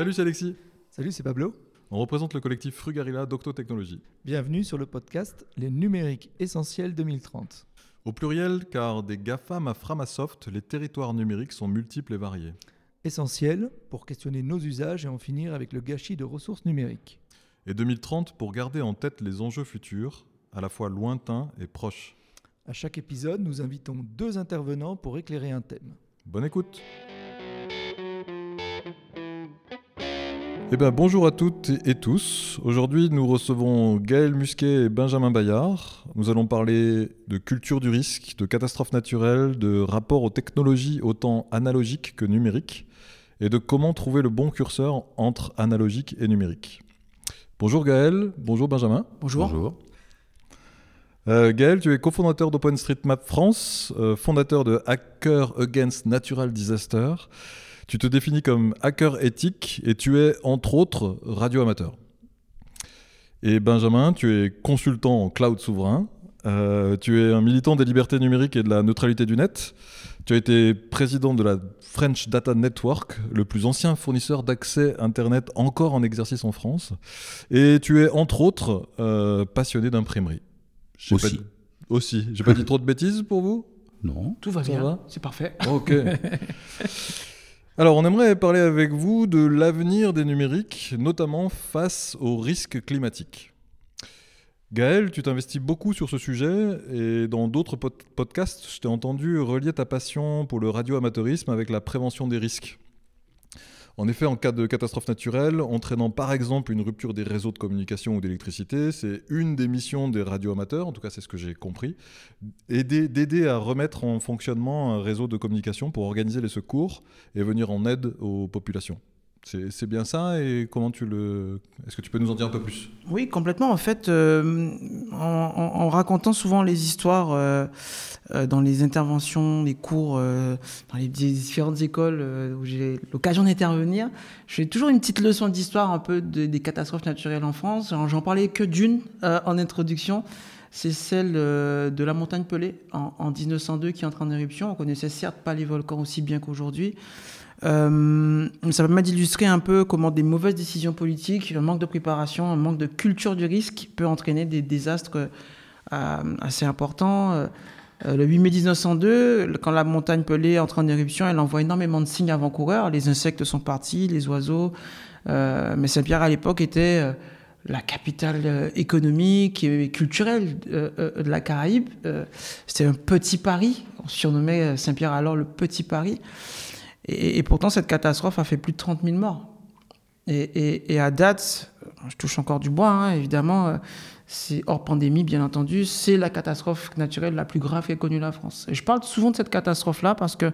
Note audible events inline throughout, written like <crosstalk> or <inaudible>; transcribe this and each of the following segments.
Salut, c'est Alexis. Salut, c'est Pablo. On représente le collectif Frugarilla d'Octotechnologie. Bienvenue sur le podcast Les numériques essentiels 2030. Au pluriel, car des GAFAM à Framasoft, les territoires numériques sont multiples et variés. Essentiels pour questionner nos usages et en finir avec le gâchis de ressources numériques. Et 2030 pour garder en tête les enjeux futurs, à la fois lointains et proches. À chaque épisode, nous invitons deux intervenants pour éclairer un thème. Bonne écoute Eh bien, bonjour à toutes et tous. Aujourd'hui, nous recevons Gaël Musquet et Benjamin Bayard. Nous allons parler de culture du risque, de catastrophes naturelles, de rapport aux technologies autant analogiques que numériques, et de comment trouver le bon curseur entre analogique et numérique. Bonjour Gaël, bonjour Benjamin. Bonjour. bonjour. Euh, Gaël, tu es cofondateur d'OpenStreetMap France, euh, fondateur de Hacker Against Natural Disaster. Tu te définis comme hacker éthique et tu es entre autres radio-amateur. Et Benjamin, tu es consultant en cloud souverain. Euh, tu es un militant des libertés numériques et de la neutralité du net. Tu as été président de la French Data Network, le plus ancien fournisseur d'accès Internet encore en exercice en France. Et tu es entre autres euh, passionné d'imprimerie. Aussi. Pas... Aussi. J'ai pas dit trop de bêtises pour vous? Non. Tout va bien. C'est parfait. Ok. <laughs> Alors, on aimerait parler avec vous de l'avenir des numériques, notamment face aux risques climatiques. Gaël, tu t'investis beaucoup sur ce sujet et dans d'autres podcasts, je t'ai entendu relier ta passion pour le radioamateurisme avec la prévention des risques. En effet, en cas de catastrophe naturelle, entraînant par exemple une rupture des réseaux de communication ou d'électricité, c'est une des missions des radioamateurs, en tout cas c'est ce que j'ai compris, d'aider à remettre en fonctionnement un réseau de communication pour organiser les secours et venir en aide aux populations. C'est bien ça et comment tu le... Est-ce que tu peux nous en dire un peu plus? Oui, complètement. En fait, euh, en, racontant souvent les histoires euh, euh, dans les interventions, les cours, dans les différentes écoles où j'ai l'occasion d'intervenir, je fais toujours une petite leçon d'histoire un peu des catastrophes naturelles en France. J'en parlais que d'une en introduction. C'est celle de la montagne Pelée en, en 1902 qui entre en éruption. On connaissait certes pas les volcans aussi bien qu'aujourd'hui. Euh, ça permet d'illustrer un peu comment des mauvaises décisions politiques, un manque de préparation, un manque de culture du risque peut entraîner des désastres euh, assez importants. Euh, le 8 mai 1902, quand la montagne Pelée entre en éruption, elle envoie énormément de signes avant-coureurs. Les insectes sont partis, les oiseaux. mais Saint-Pierre, à l'époque, était la capitale économique et culturelle de la Caraïbe. C'était un petit Paris. On surnommait Saint-Pierre alors le petit Paris. Et, pourtant, cette catastrophe a fait plus de 30 000 morts. Et, à date, je touche encore du bois, hein, évidemment, euh, c'est hors pandémie, bien entendu, c'est la catastrophe naturelle la plus grave qu'ait connue la France. Et je parle souvent de cette catastrophe-là parce que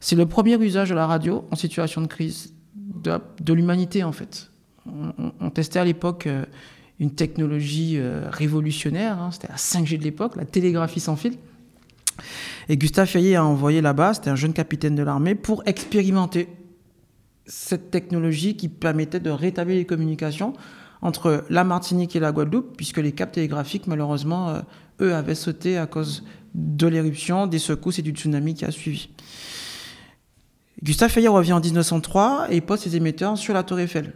c'est le premier usage de la radio en situation de crise de, l'humanité, en fait. On, testait à l'époque euh, une technologie euh, révolutionnaire, hein, c'était la 5G de l'époque, la télégraphie sans fil. Et Gustave Fayet a envoyé là-bas, c'était un jeune capitaine de l'armée, pour expérimenter cette technologie qui permettait de rétablir les communications entre la Martinique et la Guadeloupe, puisque les caps télégraphiques, malheureusement, euh, eux, avaient sauté à cause de l'éruption, des secousses et du tsunami qui a suivi. Gustave Fayet revient en 1903 et pose ses émetteurs sur la Tour Eiffel.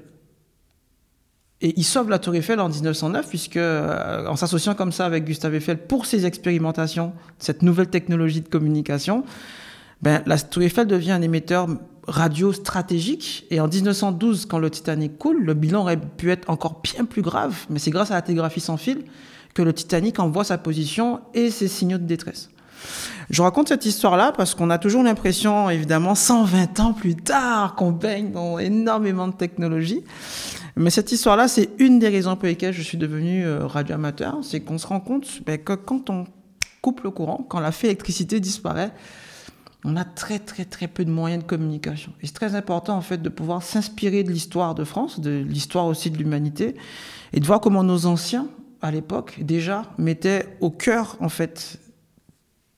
Et il sauve la Tour Eiffel en 1909, puisque euh, en s'associant comme ça avec Gustave Eiffel pour ses expérimentations, cette nouvelle technologie de communication, ben, la Tour Eiffel devient un émetteur radio stratégique. Et en 1912, quand le Titanic coule, le bilan aurait pu être encore bien plus grave, mais c'est grâce à la télégraphie sans fil que le Titanic envoie sa position et ses signaux de détresse. Je raconte cette histoire-là parce qu'on a toujours l'impression, évidemment, 120 ans plus tard, qu'on baigne dans énormément de technologies. Mais cette histoire-là, c'est une des raisons pour lesquelles je suis devenu euh, radioamateur. C'est qu'on se rend compte ben, que quand on coupe le courant, quand la fée électricité disparaît, on a très très très peu de moyens de communication. Et c'est très important en fait de pouvoir s'inspirer de l'histoire de France, de l'histoire aussi de l'humanité, et de voir comment nos anciens à l'époque déjà mettaient au cœur en fait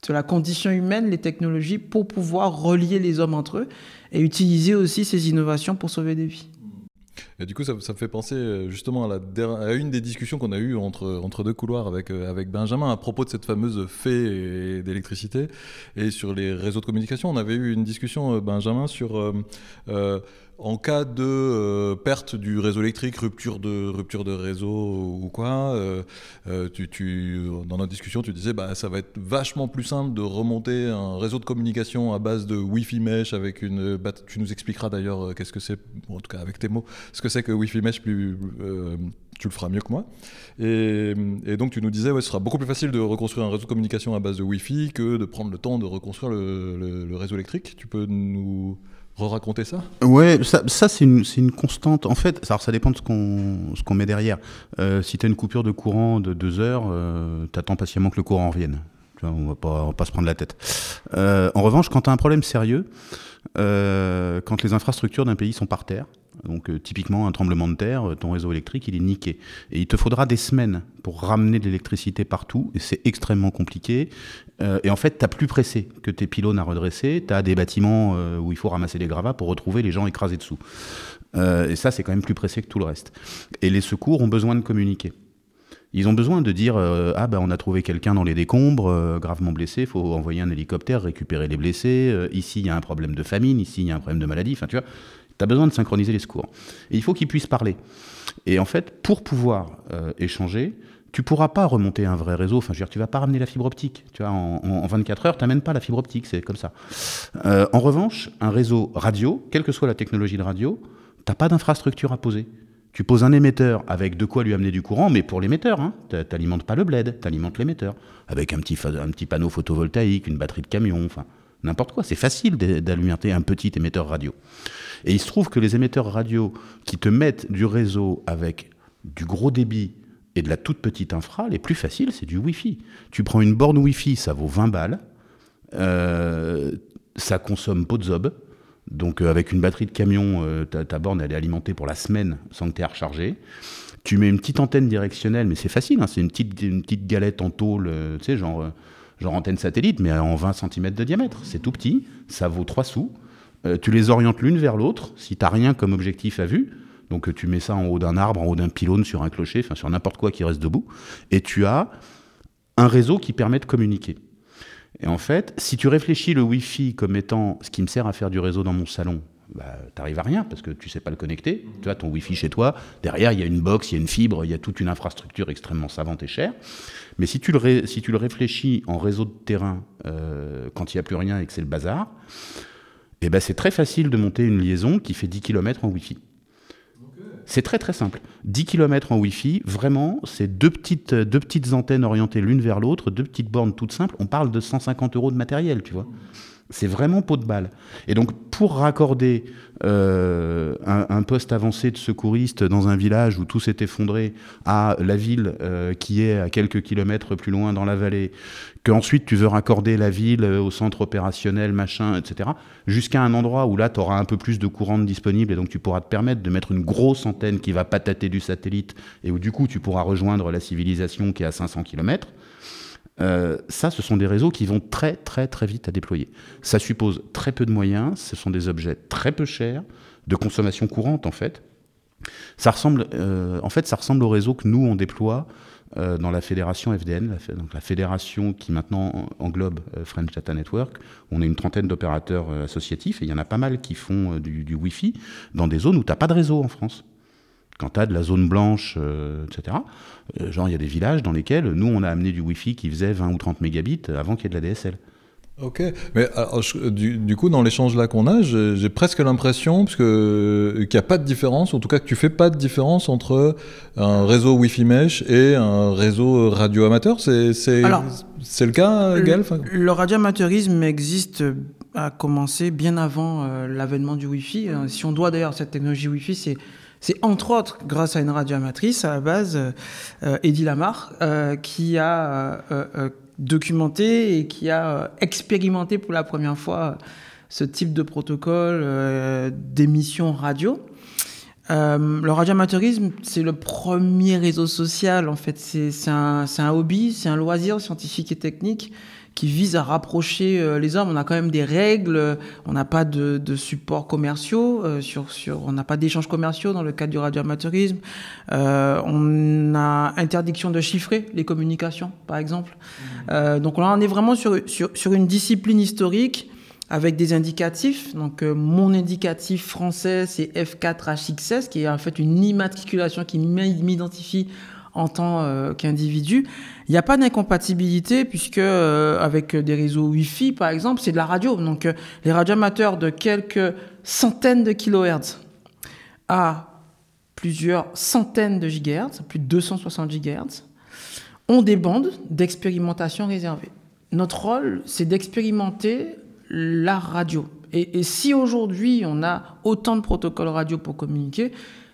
de la condition humaine les technologies pour pouvoir relier les hommes entre eux et utiliser aussi ces innovations pour sauver des vies. Et du coup, ça, me fait penser euh, justement à, la une des discussions qu'on a eues entre, entre deux couloirs avec, euh, avec Benjamin à propos de cette fameuse fée d'électricité et sur les réseaux de communication. On avait eu une discussion, euh, Benjamin, sur en cas de euh, perte du réseau électrique, rupture de, rupture de réseau ou quoi, euh, euh, dans notre discussion, tu disais bah, ça va être vachement plus simple de remonter un réseau de communication à base de Wi-Fi mesh avec une. bat- tu nous expliqueras d'ailleurs qu'est-ce que c'est, en tout cas avec tes mots, ce que c'est que Wi-Fi mesh. Plus, tu le feras mieux que moi. Et, donc tu nous disais ouais, ce sera beaucoup plus facile de reconstruire un réseau de communication à base de Wi-Fi que de prendre le temps de reconstruire le réseau électrique. Tu peux nous re-raconter ça? Ouais, ça, ça c'est une, une constante. En fait, alors ça dépend de ce qu'on qu'on met derrière. Euh, si tu as une coupure de courant de deux heures, euh, t'attends patiemment que le courant revienne. Tu on va pas, on va pas se prendre la tête. Euh, en revanche, quand tu as un problème sérieux, euh, quand les infrastructures d'un pays sont par terre, donc euh, typiquement un tremblement de terre, euh, ton réseau électrique il est niqué. Et il te faudra des semaines pour ramener de l'électricité partout, et c'est extrêmement compliqué. Euh, et en fait, tu as plus pressé que tes pylônes à redresser, tu as des bâtiments où il faut ramasser des gravats pour retrouver les gens écrasés dessous. Et ça, c'est quand même plus pressé que tout le reste. Et les secours ont besoin de communiquer. Ils ont besoin de dire ah ben on a trouvé quelqu'un dans les décombres gravement blessé, faut envoyer un hélicoptère récupérer les blessés. Ici il y a un problème de famine, ici il y a un problème de maladie. Enfin tu vois, tu as besoin de synchroniser les secours. Et il faut qu'ils puissent parler. Et en fait, pour pouvoir euh, échanger, tu pourras pas remonter un vrai réseau. Enfin, je veux dire, tu vas pas ramener la fibre optique. Tu vois, en, en- en 24 heures, tu pas la fibre optique. C'est comme ça. Euh, en revanche, un réseau radio, quelle que soit la technologie de radio, t'as pas d'infrastructure à poser. Tu poses un émetteur avec de quoi lui amener du courant, mais pour l'émetteur, hein, T'a- t'alimentes pas le bled, t'alimentes l'émetteur avec un petit, un petit panneau photovoltaïque, une batterie de camion, enfin n'importe quoi. C'est facile d'a- d'alimenter un petit émetteur radio. Et il se trouve que les émetteurs radio qui te mettent du réseau avec du gros débit et de la toute petite infra, les plus faciles, c'est du Wi-Fi. Tu prends une borne Wi-Fi, ça vaut 20 balles. Euh, ça consomme peu de zob. Donc euh, avec une batterie de camion, euh, ta, borne elle est alimentée pour la semaine sans que tu aies à recharger. Tu mets une petite antenne directionnelle, mais c'est facile, hein, c'est une petite, une petite galette en tôle, tu sais, genre, genre antenne satellite, mais en 20 cm de diamètre. C'est tout petit, ça vaut 3 sous. Euh, tu les orientes l'une vers l'autre, si tu rien comme objectif à vue. Donc euh, tu mets ça en haut d'un arbre, en haut d'un pylône, sur un clocher, enfin sur n'importe quoi qui reste debout. Et tu as un réseau qui permet de communiquer. Et en fait, si tu réfléchis le Wi-Fi comme étant ce qui me sert à faire du réseau dans mon salon, bah, t'arrives à rien parce que tu sais pas le connecter. Tu as ton Wi-Fi chez toi, derrière il y a une box, il y a une fibre, il y a toute une infrastructure extrêmement savante et chère. Mais si tu le, si tu le réfléchis en réseau de terrain euh, quand il n'y a plus rien et que c'est le bazar, eh ben c'est très facile de monter une liaison qui fait 10 km en Wi-Fi. C'est très très simple. 10 km en Wi-Fi, vraiment, c'est deux petites, deux petites antennes orientées l'une vers l'autre, deux petites bornes toutes simples. On parle de 150 euros de matériel, tu vois. C'est vraiment pot de balle. Et donc, pour raccorder euh, un, poste avancé de secouriste dans un village où tout s'est effondré à la ville euh, qui est à quelques kilomètres plus loin dans la vallée, qu'ensuite tu veux raccorder la ville euh, au centre opérationnel, machin, etc., jusqu'à un endroit où là, tu auras un peu plus de courant disponible et donc tu pourras te permettre de mettre une grosse antenne qui va patater du satellite et où du coup tu pourras rejoindre la civilisation qui est à 500 km. Euh, ça, ce sont des réseaux qui vont très très très vite à déployer. Ça suppose très peu de moyens, ce sont des objets très peu chers, de consommation courante en fait. Ça ressemble, euh, en fait, ça ressemble au réseau que nous on déploie euh, dans la fédération FDN, la, donc la fédération qui maintenant englobe French Data Network. On est une trentaine d'opérateurs associatifs et il y en a pas mal qui font du, du Wi-Fi dans des zones où tu n'as pas de réseau en France quand tu as de la zone blanche, euh, etc. Euh, genre, il y a des villages dans lesquels nous, on a amené du Wi-Fi qui faisait 20 ou 30 mégabits avant qu'il y ait de la DSL. Ok, mais alors, je- du, du coup, dans l'échange là qu'on a, j'ai presque l'impression parce que- qu'il n'y a pas de différence, en tout cas que tu fais pas de différence entre un réseau Wi-Fi mesh et un réseau radio amateur. C'est le cas, Gaël Enfin, Le, le radioamateurisme existe, euh, a commencé bien avant euh, l'avènement du Wi-Fi. Euh, Si on doit d'ailleurs cette technologie Wi-Fi, c'est c'est entre autres grâce à une radioamatrice à la base, euh, Eddie Lamar, euh, qui a euh, euh, documenté et qui a expérimenté pour la première fois ce type de protocole d'émission radio. Le radioamateurisme, c'est le premier réseau social, en fait. C'est un hobby, c'est un loisir scientifique et technique qui vise à rapprocher euh, les hommes. On a quand même des règles, on n'a pas de, de supports commerciaux, euh, sur, sur, on n'a pas d'échanges commerciaux dans le cadre du radioamateurisme. Euh, on a interdiction de chiffrer les communications, par exemple. Euh, donc là, on est vraiment sur, sur, sur une discipline historique avec des indicatifs. Donc, mon indicatif français, c'est F4HXS, qui est en fait une immatriculation qui m'identifie en tant euh, qu'individu. Il n'y a pas d'incompatibilité puisque euh, avec des réseaux Wi-Fi, par exemple, c'est de la radio. Donc, euh, les radioamateurs de quelques centaines de kilohertz à plusieurs centaines de gigahertz, plus de 260 gigahertz, ont des bandes d'expérimentation réservées. Notre rôle, c'est d'expérimenter la radio. Et, et si aujourd'hui on a autant de protocoles radio pour communiquer,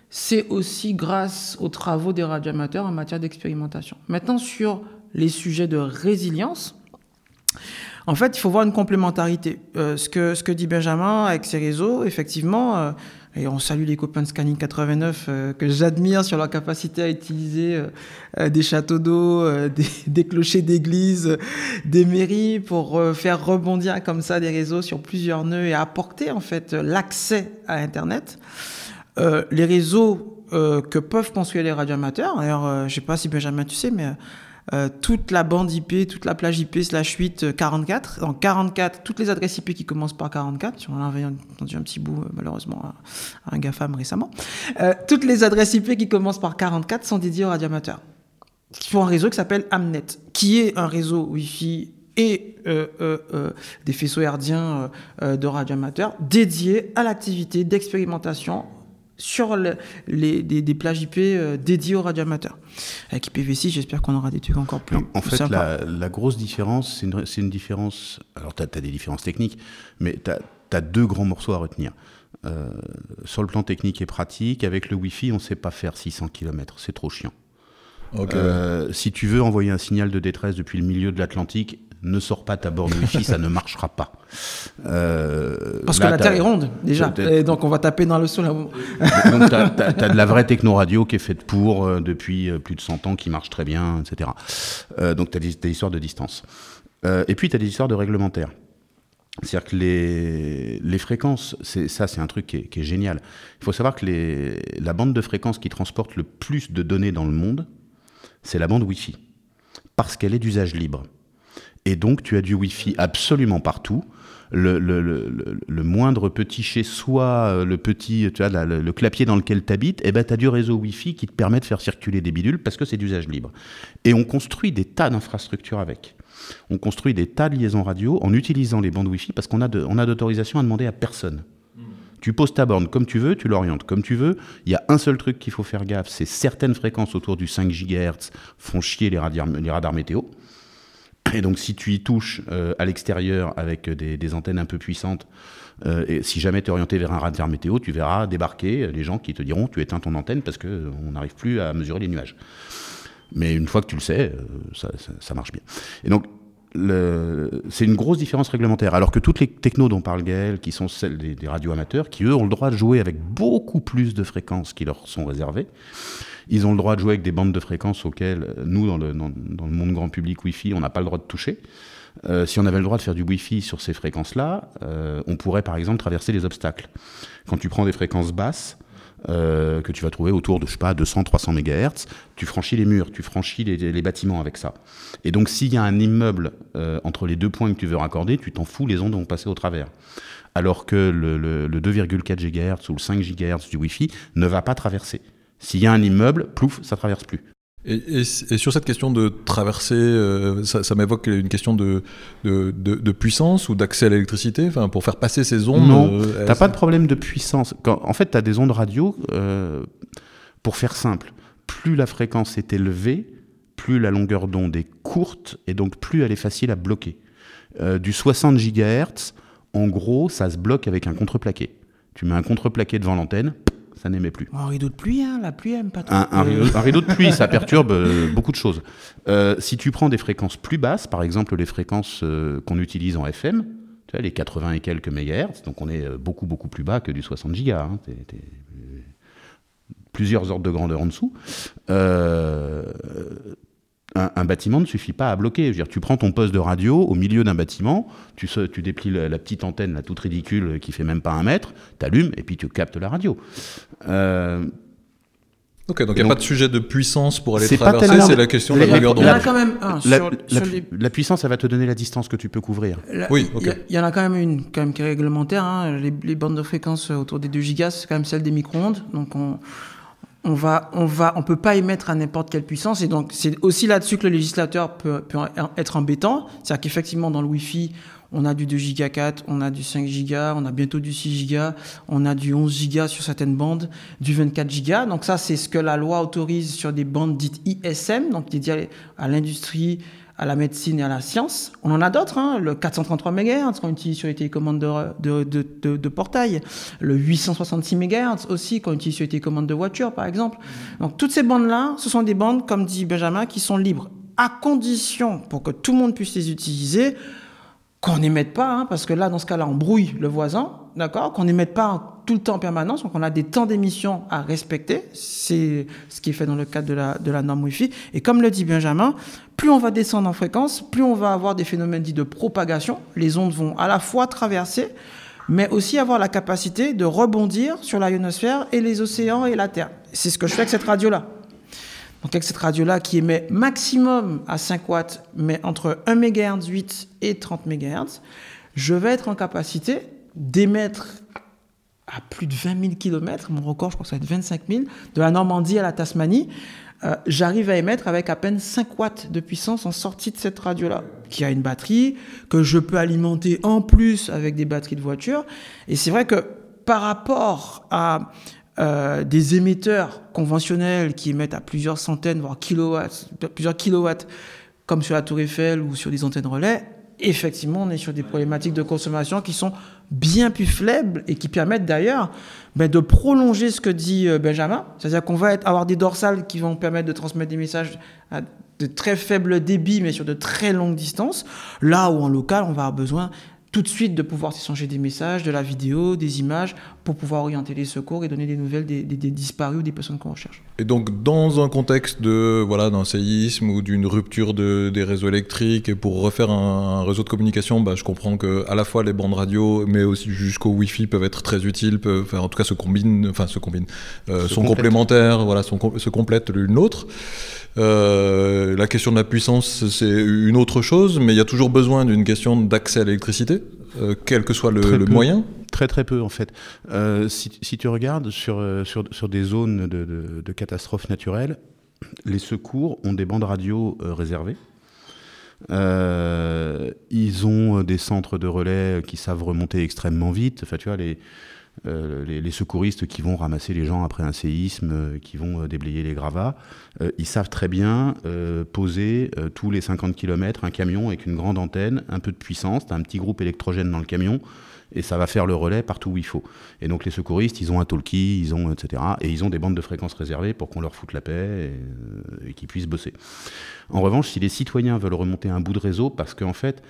c'est aussi grâce aux travaux des radioamateurs en matière d'expérimentation. Maintenant, sur les sujets de résilience, en fait, il faut voir une complémentarité. Euh, ce, que, ce que dit Benjamin avec ses réseaux, effectivement, euh, et on salue les copains Scanning 89 euh, que j'admire sur leur capacité à utiliser des châteaux d'eau, <laughs> des, des clochers d'église, des mairies pour faire rebondir comme ça des réseaux sur plusieurs nœuds et apporter en fait l'accès à Internet. Euh, les réseaux euh, que peuvent construire les radioamateurs, d'ailleurs, euh, je sais pas si Benjamin tu sais, mais euh, toute la bande IP, toute la plage IP slash 8 euh, 44, en 44, toutes les adresses IP qui commencent par 44, on en avait entendu un petit bout euh, malheureusement à, un GAFAM récemment, euh, toutes les adresses IP qui commencent par 44 sont dédiées aux radioamateurs, qui font un réseau qui s'appelle Amnet, qui est un réseau Wi-Fi et euh, euh, euh, des faisceaux herdiens euh, euh, de radioamateurs dédiés à l'activité d'expérimentation sur le- les, des, des plages IP euh, dédiées aux radioamateurs. Avec IPv6, j'espère qu'on aura des trucs encore plus, En fait, la, la grosse différence, c'est une, différence. Alors, tu as, des différences techniques, mais tu as, deux grands morceaux à retenir. Euh, sur le plan technique et pratique, avec le Wi-Fi, on ne sait pas faire 600 km. C'est trop chiant. Euh, si tu veux envoyer un signal de détresse depuis le milieu de l'Atlantique, ne sors pas ta borne Wi-Fi, ça ne marchera pas. Euh, Parce là, que la Terre est ronde, déjà. Et donc, on va taper dans le sol. donc, tu as, de la vraie techno-radio qui est faite pour euh, depuis euh, plus de 100 ans, qui marche très bien, etc. Euh, donc, tu as des, des histoires de distance. Et puis, tu as des histoires de réglementaire. C'est-à-dire que les, les fréquences, c'est, ça, c'est un truc qui est, qui est génial. Il faut savoir que les, la bande de fréquences qui transporte le plus de données dans le monde, c'est la bande Wi-Fi. Parce qu'elle est d'usage libre. Et donc, tu as du Wi-Fi absolument partout. Le, le, le, le- le moindre petit chez soi, euh, le petit, tu vois, la- le, clapier dans lequel tu habites, eh ben, tu as du réseau Wi-Fi qui te permet de faire circuler des bidules parce que c'est d'usage libre. Et on construit des tas d'infrastructures avec. On construit des tas de liaisons radio en utilisant les bandes Wi-Fi parce qu'on a, d'autorisation à demander à personne. Tu poses ta borne comme tu veux, tu l'orientes comme tu veux. Il y a un seul truc qu'il faut faire gaffe, c'est certaines fréquences autour du 5 GHz font chier les, radars- les radars météo. Et donc, si tu y touches euh, à l'extérieur avec des, des antennes un peu puissantes, euh, et si jamais tu es orienté vers un radar météo, tu verras débarquer euh, les gens qui te diront tu éteins ton antenne parce qu'on n'arrive plus à mesurer les nuages. Mais une fois que tu le sais, euh, ça, ça- marche bien. Et donc, c'est une grosse différence réglementaire. Alors que toutes les technos dont parle Gaël, qui sont celles des, des radioamateurs, qui eux ont le droit de jouer avec beaucoup plus de fréquences qui leur sont réservées, ils ont le droit de jouer avec des bandes de fréquences auxquelles euh, nous, dans le, dans le monde grand public Wi-Fi, on n'a pas le droit de toucher. Euh, si on avait le droit de faire du Wi-Fi sur ces fréquences-là, euh, on pourrait par exemple traverser les obstacles. Quand tu prends des fréquences basses, euh, que tu vas trouver autour de, je sais pas, 200-300 MHz, tu franchis les murs, tu franchis les, bâtiments avec ça. Et donc s'il y a un immeuble euh, entre les deux points que tu veux raccorder, tu t'en fous, les ondes vont passer au travers. Alors que le, le- le 2,4 GHz ou le 5 GHz du Wi-Fi ne va pas traverser. S'il y a un immeuble, plouf, ça traverse plus. Et, et- et sur cette question de traverser, euh, ça, ça m'évoque une question de, de, de- de puissance ou d'accès à l'électricité, enfin, pour faire passer ces ondes. Non, euh, T'as pas de problème de puissance. Quand, en fait, tu as des ondes radio, euh, pour faire simple, plus la fréquence est élevée, plus la longueur d'onde est courte, et donc plus elle est facile à bloquer. Euh, du 60 GHz, en gros, ça se bloque avec un contreplaqué. Tu mets un contreplaqué devant l'antenne, ça n'émet plus. Un rideau de pluie, hein, la pluie aime pas trop. Un, un rideau, un rideau de pluie, ça perturbe euh, beaucoup de choses. Euh, si tu prends des fréquences plus basses, par exemple les fréquences euh, qu'on utilise en FM, tu vois, les 80 et quelques mégahertz, donc on est beaucoup beaucoup plus bas que du 60 gigas. hein, plusieurs ordres de grandeur en dessous. Un, un bâtiment ne suffit pas à bloquer. Je veux dire, tu prends ton poste de radio au milieu d'un bâtiment, tu, se- tu déplies la, la petite antenne, là, toute ridicule, qui fait même pas un mètre, t'allumes et puis tu captes la radio. Euh, Ok, donc il n'y a pas de sujet de puissance pour aller traverser, tellement- c'est la question de La- la longueur Il y en a d'onde. quand même un la, sur, la sur pu- les- la puissance, ça va te donner la distance que tu peux couvrir. la- Oui, ok. Il y en a quand même une quand même qui est réglementaire. hein. Les, les bandes de fréquence autour des 2 gigas, c'est quand même celle des micro-ondes. Donc on on va on va on peut pas émettre à n'importe quelle puissance. Et donc c'est aussi là-dessus que le législateur peut, être embêtant. C'est-à-dire qu'effectivement dans le Wi-Fi on a du 2 giga 4, on a du 5 giga, on a bientôt du 6 giga, on a du 11 giga sur certaines bandes, du 24 giga. Donc ça, c'est ce que la loi autorise sur des bandes dites ISM, donc dédiées à l'industrie, à la médecine et à la science. On en a d'autres, hein, le 433 MHz qu'on utilise sur les télécommandes de, de, de, de- portail, le 866 MHz aussi qu'on utilise sur les télécommandes de voiture, par exemple. Donc toutes ces bandes-là, ce sont des bandes, comme dit Benjamin, qui sont libres, à condition, pour que tout le monde puisse les utiliser, qu'on n'émette pas, hein, parce que là, dans ce cas-là, on brouille le voisin, d'accord Qu'on n'émette pas tout le temps en permanence, donc on a des temps d'émission à respecter. C'est ce qui est fait dans le cadre de la, de la norme Wi-Fi. Et comme le dit Benjamin, plus on va descendre en fréquence, plus on va avoir des phénomènes dits de propagation. Les ondes vont à la fois traverser, mais aussi avoir la capacité de rebondir sur la ionosphère et les océans et la Terre. C'est ce que je fais avec cette radio-là. Donc avec cette radio-là qui émet maximum à 5 watts, mais entre 1 MHz 8 et 30 MHz, je vais être en capacité d'émettre à plus de 20 000 km, mon record je crois que ça va être 25 000, de la Normandie à la Tasmanie, euh, j'arrive à émettre avec à peine 5 watts de puissance en sortie de cette radio-là, qui a une batterie, que je peux alimenter en plus avec des batteries de voiture. Et c'est vrai que par rapport à euh, des émetteurs conventionnels qui émettent à plusieurs centaines, voire kilowatts, plusieurs kilowatts, comme sur la Tour Eiffel ou sur des antennes relais, effectivement, on est sur des problématiques de consommation qui sont bien plus faibles et qui permettent d'ailleurs ben, de prolonger ce que dit euh, Benjamin. C'est-à-dire qu'on va avoir des dorsales qui vont permettre de transmettre des messages à de très faibles débits, mais sur de très longues distances. Là où en local, on va avoir besoin tout de suite de pouvoir s'échanger des messages, de la vidéo, des images, pour pouvoir orienter les secours et donner des nouvelles des, des- des disparus ou des personnes qu'on recherche. Et donc, dans un contexte de voilà d'un séisme ou d'une rupture de- des réseaux électriques, et pour refaire un, un réseau de communication, bah, je comprends que à la fois les bandes radio, mais aussi jusqu'au Wi-Fi peuvent être très utiles, peuvent, enfin, en tout cas se combinent, enfin se combinent, euh, Se sont complètent. complémentaires, voilà, sont, se complètent l'une l'autre. Euh, la question de la puissance, c'est une autre chose, mais il y a toujours besoin d'une question d'accès à l'électricité, euh, quel que soit le, Très le peu. moyen. Très très peu en fait. Euh, si, si tu regardes sur, euh, sur, sur des zones de, de, de catastrophes naturelles, les secours ont des bandes radio euh, réservées. Ils ont des centres de relais qui savent remonter extrêmement vite. Enfin, tu vois, les, les, les secouristes qui vont ramasser les gens après un séisme, euh, qui vont euh, déblayer les gravats, euh, ils savent très bien euh, poser euh, tous les 50 km un camion avec une grande antenne, un peu de puissance, un petit groupe électrogène dans le camion, et ça va faire le relais partout où il faut. Et donc les secouristes, ils ont un talkie, ils ont etc. Et ils ont des bandes de fréquences réservées pour qu'on leur foute la paix et, euh, qu'ils puissent bosser. En revanche, si les citoyens veulent remonter un bout de réseau, parce qu'en fait,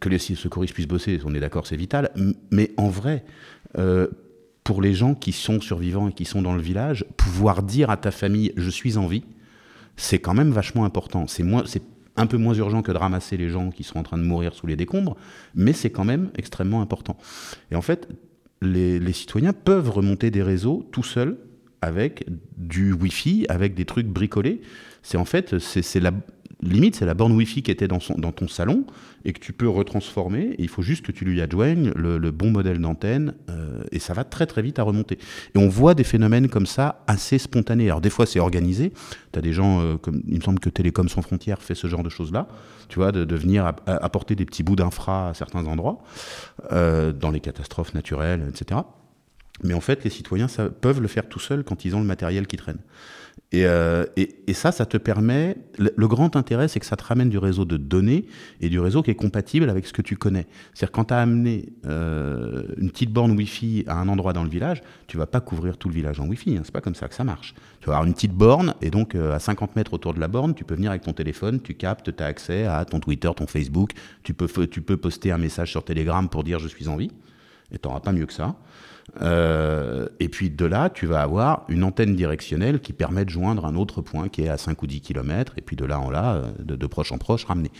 que les secouristes puissent bosser, on est d'accord, c'est vital, mais en vrai, euh, pour les gens qui sont survivants et qui sont dans le village, pouvoir dire à ta famille je suis en vie, c'est quand même vachement important. C'est moins, c'est un peu moins urgent que de ramasser les gens qui sont en train de mourir sous les décombres, mais c'est quand même extrêmement important. Et en fait, les, les citoyens peuvent remonter des réseaux tout seuls avec du Wi-Fi, avec des trucs bricolés. C'est en fait, c'est la limite, c'est la borne Wi-Fi qui était dans, ton salon et que tu peux retransformer. Et il faut juste que tu lui adjoignes le, bon modèle d'antenne euh, et ça va très très vite à remonter. Et on voit des phénomènes comme ça assez spontanés. Alors des fois c'est organisé. Tu des gens, euh, comme il me semble que Télécom sans frontières fait ce genre de choses-là. Tu vois, de, venir app- apporter des petits bouts d'infra à certains endroits, euh, dans les catastrophes naturelles, etc. Mais en fait, les citoyens peuvent le faire tout seuls quand ils ont le matériel qui traîne. Et, euh, et, ça, ça te permet. Le, grand intérêt, c'est que ça te ramène du réseau de données et du réseau qui est compatible avec ce que tu connais. C'est-à-dire, quand tu as amené euh, une petite borne Wi-Fi à un endroit dans le village, tu vas pas couvrir tout le village en Wi-Fi. Hein, c'est pas comme ça que ça marche. Tu vas avoir une petite borne et donc euh, à 50 mètres autour de la borne, tu peux venir avec ton téléphone, tu captes, tu as accès à ton Twitter, ton Facebook. Tu peux, tu peux poster un message sur Telegram pour dire je suis en vie. et tu n'auras pas mieux que ça. Euh, et puis de là, tu vas avoir une antenne directionnelle qui permet de joindre un autre point qui est à 5 ou 10 km, et puis de là en là, euh, de, de proche en proche, ramener.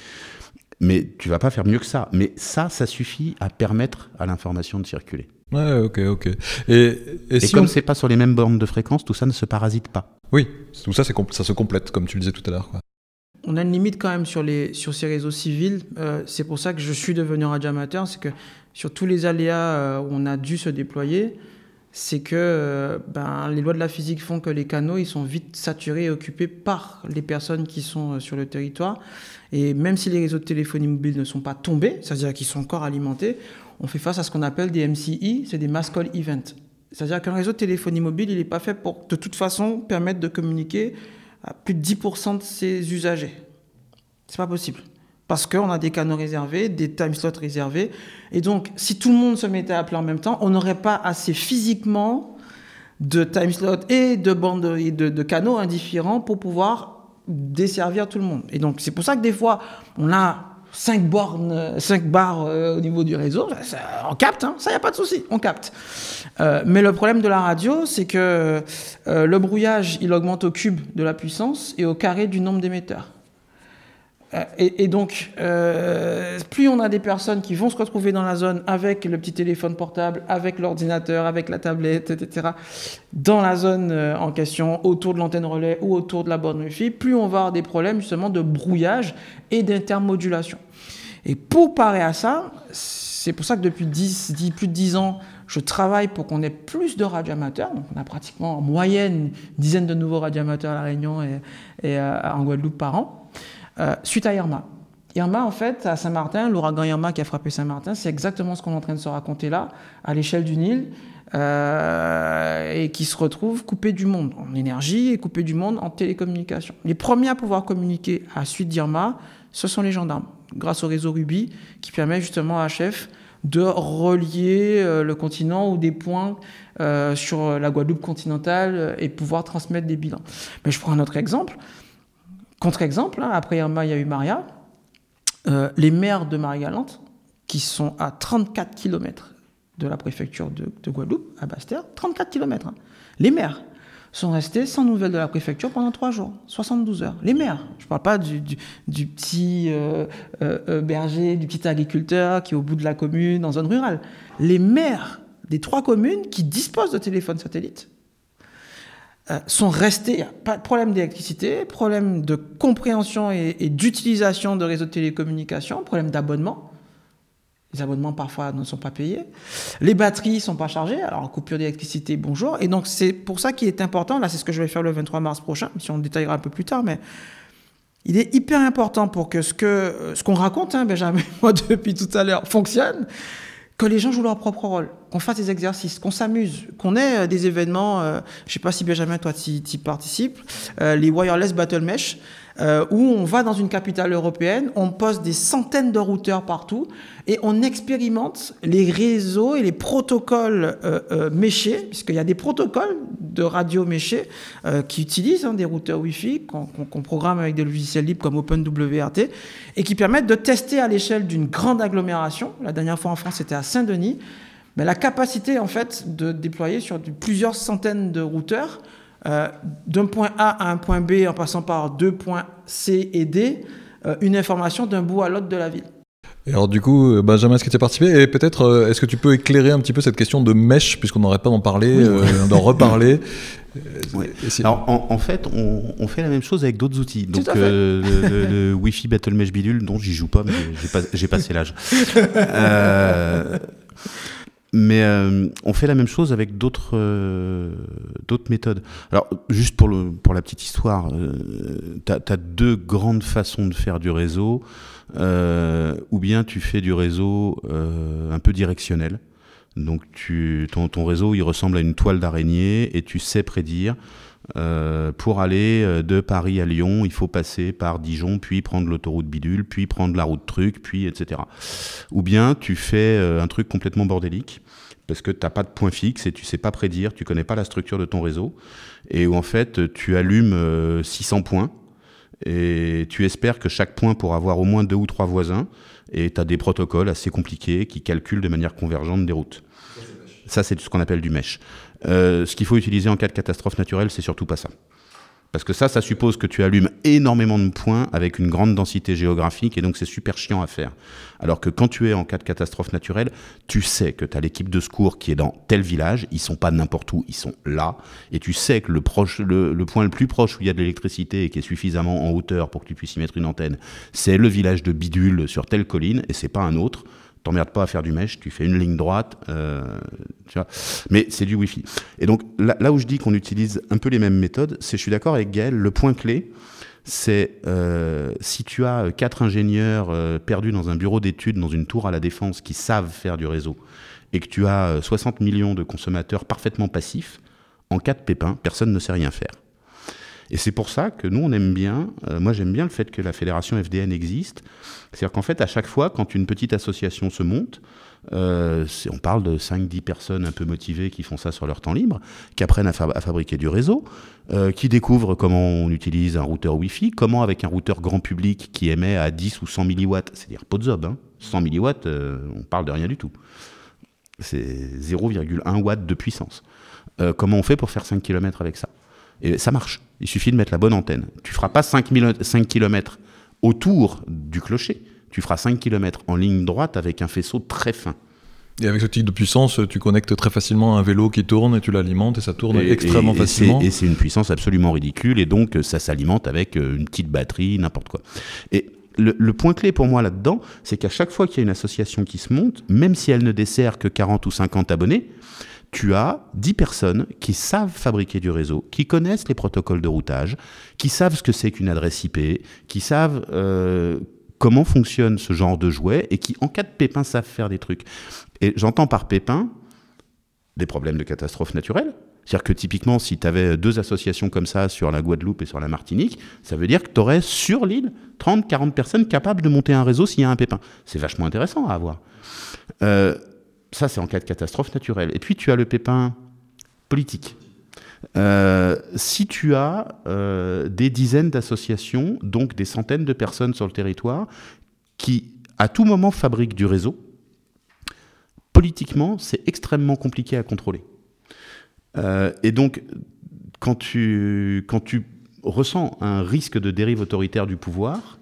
Mais tu vas pas faire mieux que ça. Mais ça, ça suffit à permettre à l'information de circuler. Ouais, ok, ok. Et, et, Et si comme on- c'est pas sur les mêmes bornes de fréquence, tout ça ne se parasite pas. Oui, tout ça, ça se complète, comme tu le disais tout à l'heure. On a une limite quand même sur, les, sur ces réseaux civils. Euh, c'est pour ça que je suis devenu radioamateur. C'est que sur tous les aléas euh, où on a dû se déployer, c'est que euh, ben, les lois de la physique font que les canaux ils sont vite saturés et occupés par les personnes qui sont euh, sur le territoire. Et même si les réseaux de téléphonie mobile ne sont pas tombés, c'est-à-dire qu'ils sont encore alimentés, on fait face à ce qu'on appelle des MCI, c'est des mass call events. C'est-à-dire qu'un réseau de téléphonie mobile, il n'est pas fait pour, de toute façon, permettre de communiquer à plus de 10% de ses usagers. C'est pas possible. Parce qu'on a des canaux réservés, des time slots réservés. Et donc, si tout le monde se mettait à appeler en même temps, on n'aurait pas assez physiquement de time slots et de bandes de, canaux indifférents pour pouvoir desservir tout le monde. Et donc, c'est pour ça que des fois, on a 5 bornes, 5 barres euh, au niveau du réseau. Ça- on capte, hein, ça, n'y a pas de souci, on capte. Euh, mais le problème de la radio, c'est que euh, le brouillage, il augmente au cube de la puissance et au carré du nombre d'émetteurs. Euh, Et, donc, euh, plus on a des personnes qui vont se retrouver dans la zone avec le petit téléphone portable, avec l'ordinateur, avec la tablette, etc., dans la zone euh, en question, autour de l'antenne relais ou autour de la borne Wi-Fi, plus on va avoir des problèmes justement de brouillage et d'intermodulation. Et pour parer à ça, c'est pour ça que depuis 10, 10 plus de 10 ans, je travaille pour qu'on ait plus de radioamateurs. Donc on a pratiquement en moyenne une dizaine de nouveaux radioamateurs à La Réunion et, euh, en Guadeloupe par an. Euh, suite à Irma. Irma, en fait, à Saint-Martin, l'ouragan Irma qui a frappé Saint-Martin, c'est exactement ce qu'on est en train de se raconter là, à l'échelle du Nil, euh, et qui se retrouve coupé du monde en énergie et coupé du monde en télécommunication. Les premiers à pouvoir communiquer à suite d'Irma, ce sont les gendarmes, grâce au réseau Ruby, qui permet justement à HF de relier euh, le continent ou des points sur la Guadeloupe continentale et pouvoir transmettre des bilans. Mais je prends un autre exemple. Contre-exemple, hein, après Irma, il y a eu Maria. Euh, les maires de Marie-Galante, qui sont à 34 km de la préfecture de, de Guadeloupe, à Basse-Terre, 34 km. Les maires sont restés sans nouvelles de la préfecture pendant trois jours, 72 heures. Les maires, je ne parle pas du, petit euh, euh, berger, du petit agriculteur qui est au bout de la commune, en zone rurale. Les maires des trois communes qui disposent de téléphones satellites sont restés, pas problème d'électricité, problème de compréhension et, d'utilisation de réseaux de télécommunications, problème d'abonnement. Les abonnements parfois ne sont pas payés. Les batteries ne sont pas chargées, alors coupure d'électricité, bonjour. Et donc c'est pour ça qu'il est important, là c'est ce que je vais faire le 23 mars prochain, si on le détaillera un peu plus tard, mais il est hyper important pour que ce que ce qu'on raconte, hein, Benjamin, <laughs> moi depuis tout à l'heure, fonctionne, que les gens jouent leur propre rôle, qu'on fasse des exercices, qu'on s'amuse, qu'on ait euh, des événements, euh, je sais pas si Benjamin, toi, tu participes, euh, les Wireless Battle Mesh, euh, où on va dans une capitale européenne, on pose des centaines de routeurs partout et on expérimente les réseaux et les protocoles méchés, puisqu'il y a des protocoles de radio méchés qui utilisent hein, des routeurs Wi-Fi qu'on programme avec des logiciels libres comme OpenWRT et qui permettent de tester à l'échelle d'une grande agglomération. La dernière fois en France, c'était à Saint-Denis. Mais la capacité en fait de déployer sur plusieurs centaines de routeurs euh, d'un point A à un point B en passant par deux points C et D, euh, une information d'un bout à l'autre de la ville. Et alors du coup, euh, Benjamin, est-ce que tu as participé? Et peut-être, est-ce que tu peux éclairer un petit peu cette question de mèche, puisqu'on n'arrête pas d'en parler, euh, d'en reparler? <laughs> Alors, en, en fait, on, on fait la même chose avec d'autres outils. Donc, à fait. euh, le, <laughs> Wi-Fi Battle Mesh Bidule, dont j'y joue pas, mais j'ai pas- j'ai passé l'âge. Euh, mais euh, on fait la même chose avec d'autres euh, d'autres méthodes. Alors, juste pour, le, pour la petite histoire, tu as, deux grandes façons de faire du réseau. Euh, ou bien tu fais du réseau euh, un peu directionnel. Donc tu, ton, ton réseau, il ressemble à une toile d'araignée et tu sais prédire. Euh, pour aller euh, de Paris à Lyon, il faut passer par Dijon, puis prendre l'autoroute bidule, puis prendre la route truc, puis etc. Ou bien tu fais euh, un truc complètement bordélique parce que tu n'as pas de point fixe et tu sais pas prédire, tu connais pas la structure de ton réseau et où en fait tu allumes euh, 600 points et tu espères que chaque point pourra avoir au moins deux ou trois voisins, et tu as des protocoles assez compliqués qui calculent de manière convergente des routes. Ça, c'est ce qu'on appelle du mesh. Euh, ce qu'il faut utiliser en cas de catastrophe naturelle, c'est surtout pas ça. Parce que ça, ça suppose que tu allumes énormément de points avec une grande densité géographique et donc c'est super chiant à faire. Alors que quand tu es en cas de catastrophe naturelle, tu sais que tu as l'équipe de secours qui est dans tel village, ils sont pas n'importe où, ils sont là, et tu sais que le, le point le plus proche où il y a de l'électricité et qui est suffisamment en hauteur pour que tu puisses y mettre une antenne, c'est le village de Bidule sur telle colline et c'est pas un autre t'emmerdes pas à faire du mesh, tu fais une ligne droite, euh, tu vois. Mais c'est du Wi-Fi. Et donc là, où je dis qu'on utilise un peu les mêmes méthodes, c'est je suis d'accord avec Gaël, le point clé, c'est euh, si tu as quatre ingénieurs euh, perdus dans un bureau d'études, dans une tour à la défense, qui savent faire du réseau, et que tu as 60 millions de consommateurs parfaitement passifs, en cas de pépin, personne ne sait rien faire. Et c'est pour ça que nous, on aime bien, euh, moi j'aime bien le fait que la fédération FDN existe. C'est-à-dire qu'en fait, à chaque fois, quand une petite association se monte, euh, on parle de 5-10 personnes un peu motivées qui font ça sur leur temps libre, qui apprennent à, fa- à fabriquer du réseau, euh, qui découvrent comment on utilise un routeur Wi-Fi, comment avec un routeur grand public qui émet à 10 ou 100 milliwatts, c'est-à-dire pas de zob, hein, 100 milliwatts, on parle de rien du tout. C'est 0,1 watt de puissance. Comment on fait pour faire 5 km avec ça? Et ça marche. Il suffit de mettre la bonne antenne. Tu feras pas 5, 5 km autour du clocher. Tu feras 5 km en ligne droite avec un faisceau très fin. Et avec ce type de puissance, tu connectes très facilement un vélo qui tourne et tu l'alimentes et ça tourne Et- extrêmement et- et facilement. Et c'est une puissance absolument ridicule et donc euh, ça s'alimente avec euh, une petite batterie, n'importe quoi. Et le, le point clé pour moi là-dedans, c'est qu'à chaque fois qu'il y a une association qui se monte, même si elle ne dessert que 40 ou 50 abonnés, tu as 10 personnes qui savent fabriquer du réseau, qui connaissent les protocoles de routage, qui savent ce que c'est qu'une adresse IP, qui savent euh, comment fonctionne ce genre de jouet et qui, en cas de pépin, savent faire des trucs. Et j'entends par pépin des problèmes de catastrophe naturelle. C'est-à-dire que typiquement, si tu avais deux associations comme ça sur la Guadeloupe et sur la Martinique, ça veut dire que tu aurais sur l'île 30, 40 personnes capables de monter un réseau s'il y a un pépin. C'est vachement intéressant à avoir. Euh, ça, c'est en cas de catastrophe naturelle. Et puis, tu as le pépin politique. Euh, si tu as euh, des dizaines d'associations, donc des centaines de personnes sur le territoire, qui à tout moment fabriquent du réseau, politiquement, c'est extrêmement compliqué à contrôler. Euh, et donc, quand tu, quand ressens un risque de dérive autoritaire du pouvoir,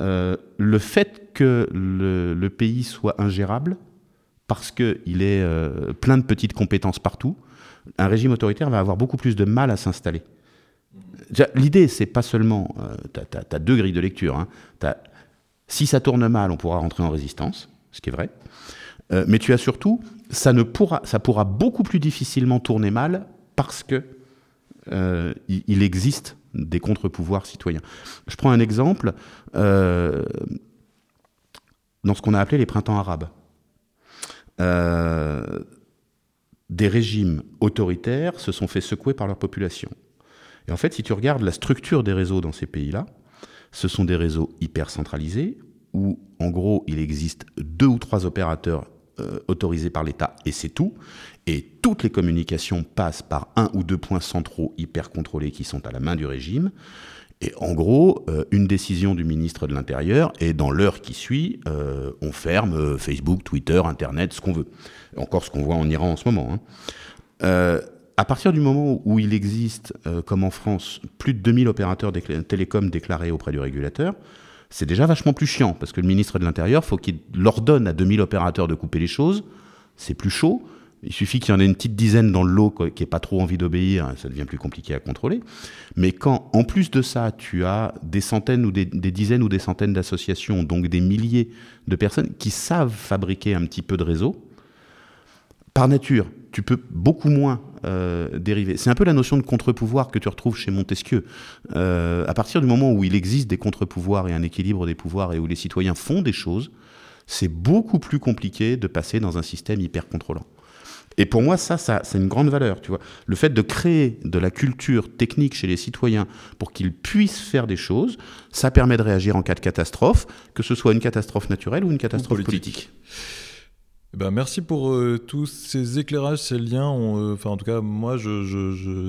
le fait que le pays soit ingérable, parce qu'il est euh, plein de petites compétences partout, un régime autoritaire va avoir beaucoup plus de mal à s'installer. L'idée, c'est pas seulement. Euh, tu as, deux grilles de lecture. hein. Si ça tourne mal, on pourra rentrer en résistance, ce qui est vrai. Euh, mais tu as surtout, ça, ne pourra, ça pourra beaucoup plus difficilement tourner mal parce que il, existe des contre-pouvoirs citoyens. Je prends un exemple dans ce qu'on a appelé les printemps arabes. Euh, des régimes autoritaires se sont fait secouer par leur population. Et en fait, si tu regardes la structure des réseaux dans ces pays-là, ce sont des réseaux hyper centralisés où, en gros, il existe deux ou trois opérateurs euh, autorisés par l'État et c'est tout. Et toutes les communications passent par un ou deux points centraux hyper contrôlés qui sont à la main du régime. Et en gros, euh, une décision du ministre de l'Intérieur et dans l'heure qui suit, euh, on ferme euh, Facebook, Twitter, Internet, ce qu'on veut. Encore ce qu'on voit en Iran en ce moment. hein. À partir du moment où il existe, comme en France, plus de 2000 opérateurs télécoms déclarés auprès du régulateur, c'est déjà vachement plus chiant, parce que le ministre de l'Intérieur, faut qu'il ordonne à 2000 opérateurs de couper les choses, c'est plus chaud, il suffit qu'il y en ait une petite dizaine dans le lot qui n'ait pas trop envie d'obéir, ça devient plus compliqué à contrôler. Mais quand, en plus de ça, tu as des centaines ou des, des dizaines ou des centaines d'associations, donc des milliers de personnes qui savent fabriquer un petit peu de réseau, par nature, tu peux beaucoup moins euh, dériver. C'est un peu la notion de contre-pouvoir que tu retrouves chez Montesquieu. Euh, à partir du moment où il existe des contre-pouvoirs et un équilibre des pouvoirs et où les citoyens font des choses, c'est beaucoup plus compliqué de passer dans un système hyper contrôlant. Et pour moi, ça, ça c'est une grande valeur. Tu vois, le fait de créer de la culture technique chez les citoyens pour qu'ils puissent faire des choses, ça permet de réagir en cas de catastrophe, que ce soit une catastrophe naturelle ou une catastrophe politique. politique. Eh ben, merci pour euh, tous ces éclairages, ces liens. Euh, Enfin, en tout cas, moi,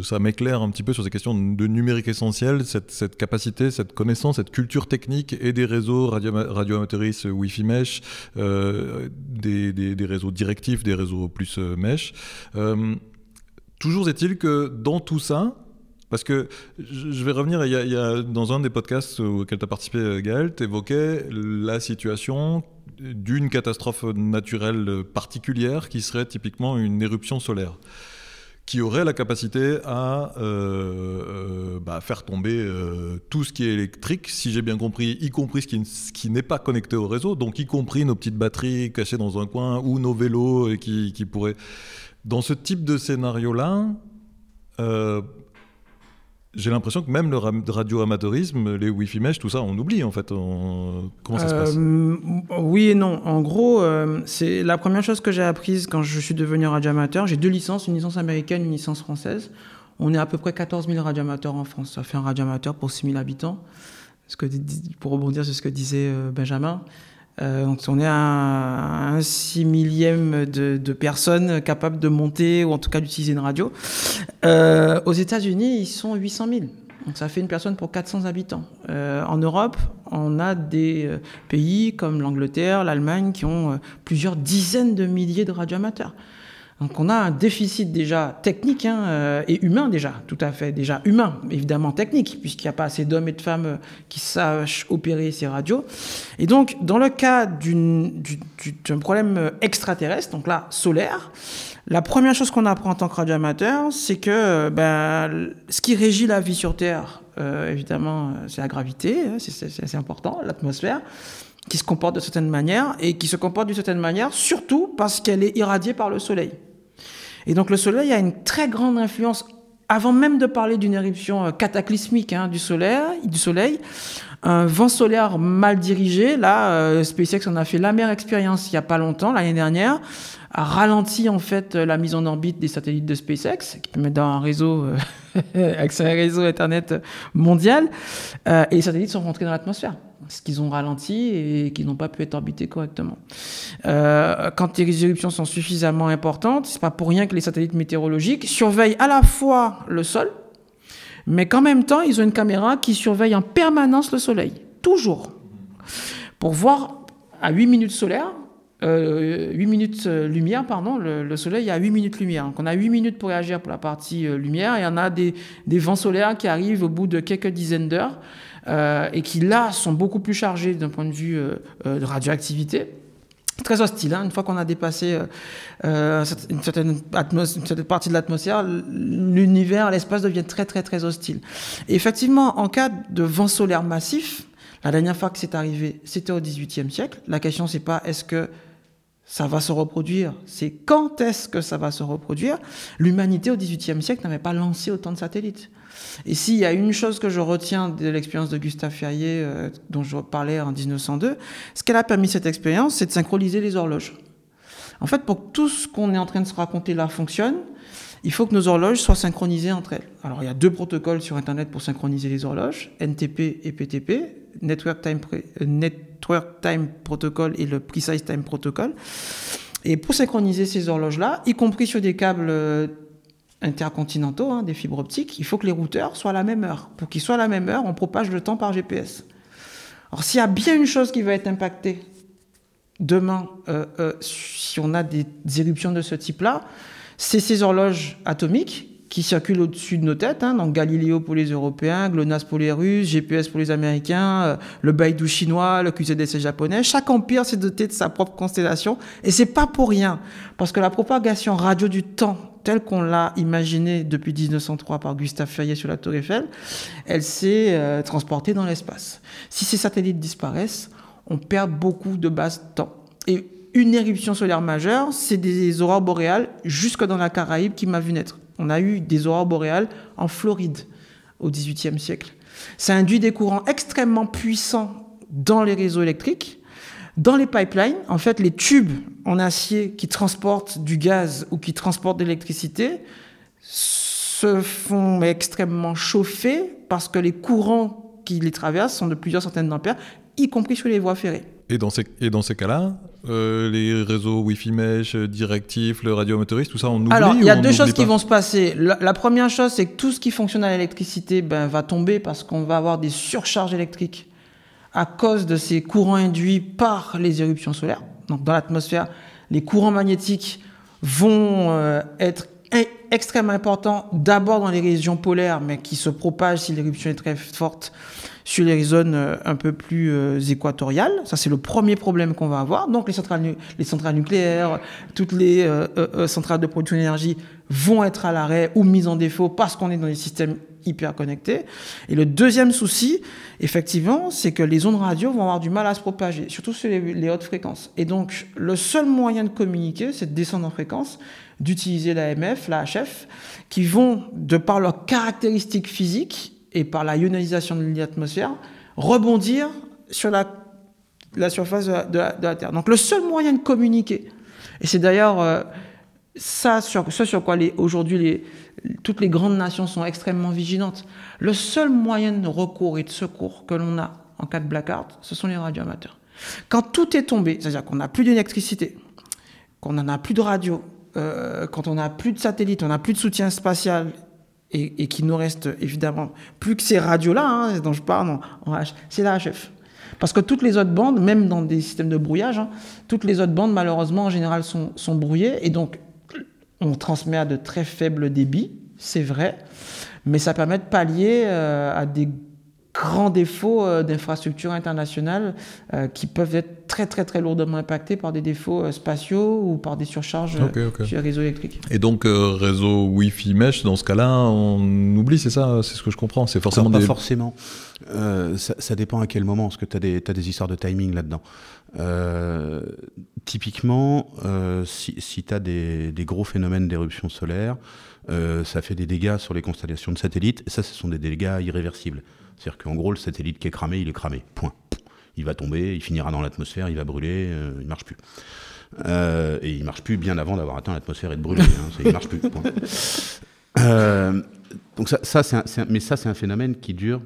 ça m'éclaire un petit peu sur ces questions de numérique essentiel, cette, capacité, cette connaissance, cette culture technique et des réseaux radio, Wi-Fi mesh, euh, des, réseaux directifs, des réseaux plus mesh. Toujours est-il que dans tout ça, parce que je vais revenir, il y a, dans un des podcasts auxquels tu as participé, Gaël, tu évoquais la situation d'une catastrophe naturelle particulière qui serait typiquement une éruption solaire qui aurait la capacité à euh, euh, bah, faire tomber euh, tout ce qui est électrique, si j'ai bien compris, y compris ce qui, n'est pas connecté au réseau, donc y compris nos petites batteries cachées dans un coin ou nos vélos et qui, qui pourraient... Dans ce type de scénario-là, j'ai l'impression que même le ra- radio-amateurisme, les Wi-Fi mesh, tout ça, on oublie en fait. Comment ça se passe? Euh, Oui et non. En gros, euh, c'est la première chose que j'ai apprise quand je suis devenu radioamateur. J'ai deux licences, une licence américaine, une licence française. On est à peu près 14 000 radioamateurs en France. Ça fait un radioamateur pour 6 000 habitants. Pour rebondir sur ce que disait euh, Benjamin. Euh, on est à un 6 millième de, personnes capables de monter ou en tout cas d'utiliser une radio. Euh, aux États-Unis, ils sont 800 000. Donc ça fait une personne pour 400 habitants. Euh, en Europe, on a des euh, pays comme l'Angleterre, l'Allemagne qui ont plusieurs dizaines de milliers de radioamateurs. Donc on a un déficit déjà technique hein, euh, et humain déjà, tout à fait, déjà humain, évidemment technique, puisqu'il n'y a pas assez d'hommes et de femmes euh, qui sachent opérer ces radios. Et donc dans le cas d'un problème euh, extraterrestre, donc là solaire, la première chose qu'on apprend en tant que radioamateur, c'est que ben, ce qui régit la vie sur Terre, euh, évidemment, c'est la gravité, hein, c'est- important, l'atmosphère qui se comporte de certaine manière et qui se comporte d'une certaine manière surtout parce qu'elle est irradiée par le soleil. Et donc le soleil a une très grande influence, avant même de parler d'une éruption euh, cataclysmique hein, du, soleil, un vent solaire mal dirigé, là, euh, SpaceX en a fait la meilleure expérience il n'y a pas longtemps, l'année dernière, a ralenti en fait euh, la mise en orbite des satellites de SpaceX, qui permettent d'avoir un réseau, <laughs> accès à un réseau Internet mondial, et les satellites sont rentrés dans l'atmosphère ce qu'ils ont ralenti et qui n'ont pas pu être orbités correctement. Euh, quand les éruptions sont suffisamment importantes, c'est pas pour rien que les satellites météorologiques surveillent à la fois le sol, mais qu'en même temps, ils ont une caméra qui surveille en permanence le soleil, toujours, pour voir à 8 minutes solaires, euh, 8 minutes euh, lumière, pardon, le, le soleil a 8 minutes lumière. Donc on a 8 minutes pour réagir pour la partie euh, lumière et on a des, vents solaires qui arrivent au bout de quelques dizaines d'heures et qui là sont beaucoup plus chargés d'un point de vue euh, euh, de radioactivité. Très hostile. Hein. Une fois qu'on a dépassé euh, euh, une, certaine partie de l'atmosphère, l'univers, l'espace devient très très très hostile. Effectivement, en cas de vent solaire massif, la dernière fois que c'est arrivé, c'était au XVIIIe siècle. La question, c'est pas est-ce que ça va se reproduire, c'est quand est-ce que ça va se reproduire. L'humanité au XVIIIe siècle n'avait pas lancé autant de satellites. Et s'il y a une chose que je retiens de l'expérience de Gustave Ferrier, euh, dont je parlais en 1902, ce qu'elle a permis cette expérience, c'est de synchroniser les horloges. En fait, pour que tout ce qu'on est en train de se raconter là fonctionne, il faut que nos horloges soient synchronisées entre elles. Alors, il y a deux protocoles sur Internet pour synchroniser les horloges, NTP et PTP, Network Time, euh, Network Time Protocol et le Precise Time Protocol. Et pour synchroniser ces horloges-là, y compris sur des câbles euh, intercontinentaux, hein, des fibres optiques, il faut que les routeurs soient à la même heure. Pour qu'ils soient à la même heure, on propage le temps par GPS. Alors s'il y a bien une chose qui va être impactée demain, euh, euh, si on a des, éruptions de ce type-là, c'est ces horloges atomiques qui circulent au-dessus de nos têtes, hein, donc Galileo pour les Européens, GLONASS pour les Russes, GPS pour les Américains, euh, le Baidu chinois, le QZDC japonais. Chaque empire s'est doté de sa propre constellation, et c'est pas pour rien, parce que la propagation radio du temps, telle qu'on l'a imaginée depuis 1903 par Gustave Ferrier sur la Tour Eiffel, elle s'est euh, transportée dans l'espace. Si ces satellites disparaissent, on perd beaucoup de bases de temps. Et une éruption solaire majeure, c'est des aurores boréales jusque dans la Caraïbe qui m'a vu naître. On a eu des aurores boréales en Floride au XVIIIe siècle. Ça induit des courants extrêmement puissants dans les réseaux électriques, dans les pipelines. En fait, les tubes en acier qui transportent du gaz ou qui transportent de l'électricité se font extrêmement chauffer parce que les courants qui les traversent sont de plusieurs centaines d'ampères, y compris sur les voies ferrées. Et dans ces, et dans ces cas-là, euh, les réseaux Wi-Fi mesh, directif, le radiomotoriste, tout ça, on oublie Alors, il y a deux choses qui vont se passer. La, la première chose, c'est que tout ce qui fonctionne à l'électricité ben, va tomber parce qu'on va avoir des surcharges électriques à cause de ces courants induits par les éruptions solaires. Donc, dans l'atmosphère, les courants magnétiques vont euh, être extrêmement importants, d'abord dans les régions polaires, mais qui se propagent si l'éruption est très forte sur les zones euh, un peu plus euh, équatoriales. Ça, c'est le premier problème qu'on va avoir. Donc, les centrales, les centrales nucléaires, toutes les centrales de production d'énergie vont être à l'arrêt ou mises en défaut parce qu'on est dans des systèmes hyper connectés. Et le deuxième souci, effectivement, c'est que les ondes radio vont avoir du mal à se propager, surtout sur les, hautes fréquences. Et donc, le seul moyen de communiquer, c'est de descendre en fréquence, d'utiliser l'AMF, la HF, qui vont, de par leurs caractéristiques physiques et par la ionisation de l'atmosphère, rebondir sur la, la surface de la Terre. Donc, le seul moyen de communiquer, et c'est d'ailleurs euh, ça sur, ce sur quoi aujourd'hui toutes les grandes nations sont extrêmement vigilantes. Le seul moyen de recours et de secours que l'on a en cas de blackout, ce sont les radioamateurs. Quand tout est tombé, c'est-à-dire qu'on n'a plus d'électricité, qu'on n'en a plus de radio, euh, quand on n'a plus de satellite, on n'a plus de soutien spatial, et, et qu'il nous reste évidemment plus que ces radios-là hein, dont je parle en, c'est la HF. Parce que toutes les autres bandes, même dans des systèmes de brouillage, hein, toutes les autres bandes, malheureusement, en général, sont, sont brouillées. Et donc, on transmet à de très faibles débits, c'est vrai, mais ça permet de pallier euh, à des grands défauts euh, d'infrastructures internationales euh, qui peuvent être très très très lourdement impactés par des défauts euh, spatiaux ou par des surcharges sur les réseaux électriques. Et donc, euh, réseau Wi-Fi mesh, dans ce cas-là, on oublie, c'est ça C'est ce que je comprends. C'est forcément Alors, pas des. forcément. Euh, ça, ça dépend à quel moment, parce que tu as, des t'as des histoires de timing là-dedans. Euh, typiquement, euh, si, si tu as des, gros phénomènes d'éruption solaire, euh, ça fait des dégâts sur les constellations de satellites, et ça, ce sont des dégâts irréversibles. C'est-à-dire qu'en gros, le satellite qui est cramé, il est cramé. Point. Il va tomber, il finira dans l'atmosphère, il va brûler, il marche plus. Et il marche plus bien avant d'avoir atteint l'atmosphère et de brûler. Hein, il marche plus. donc ça, ça un- mais ça c'est un phénomène qui dure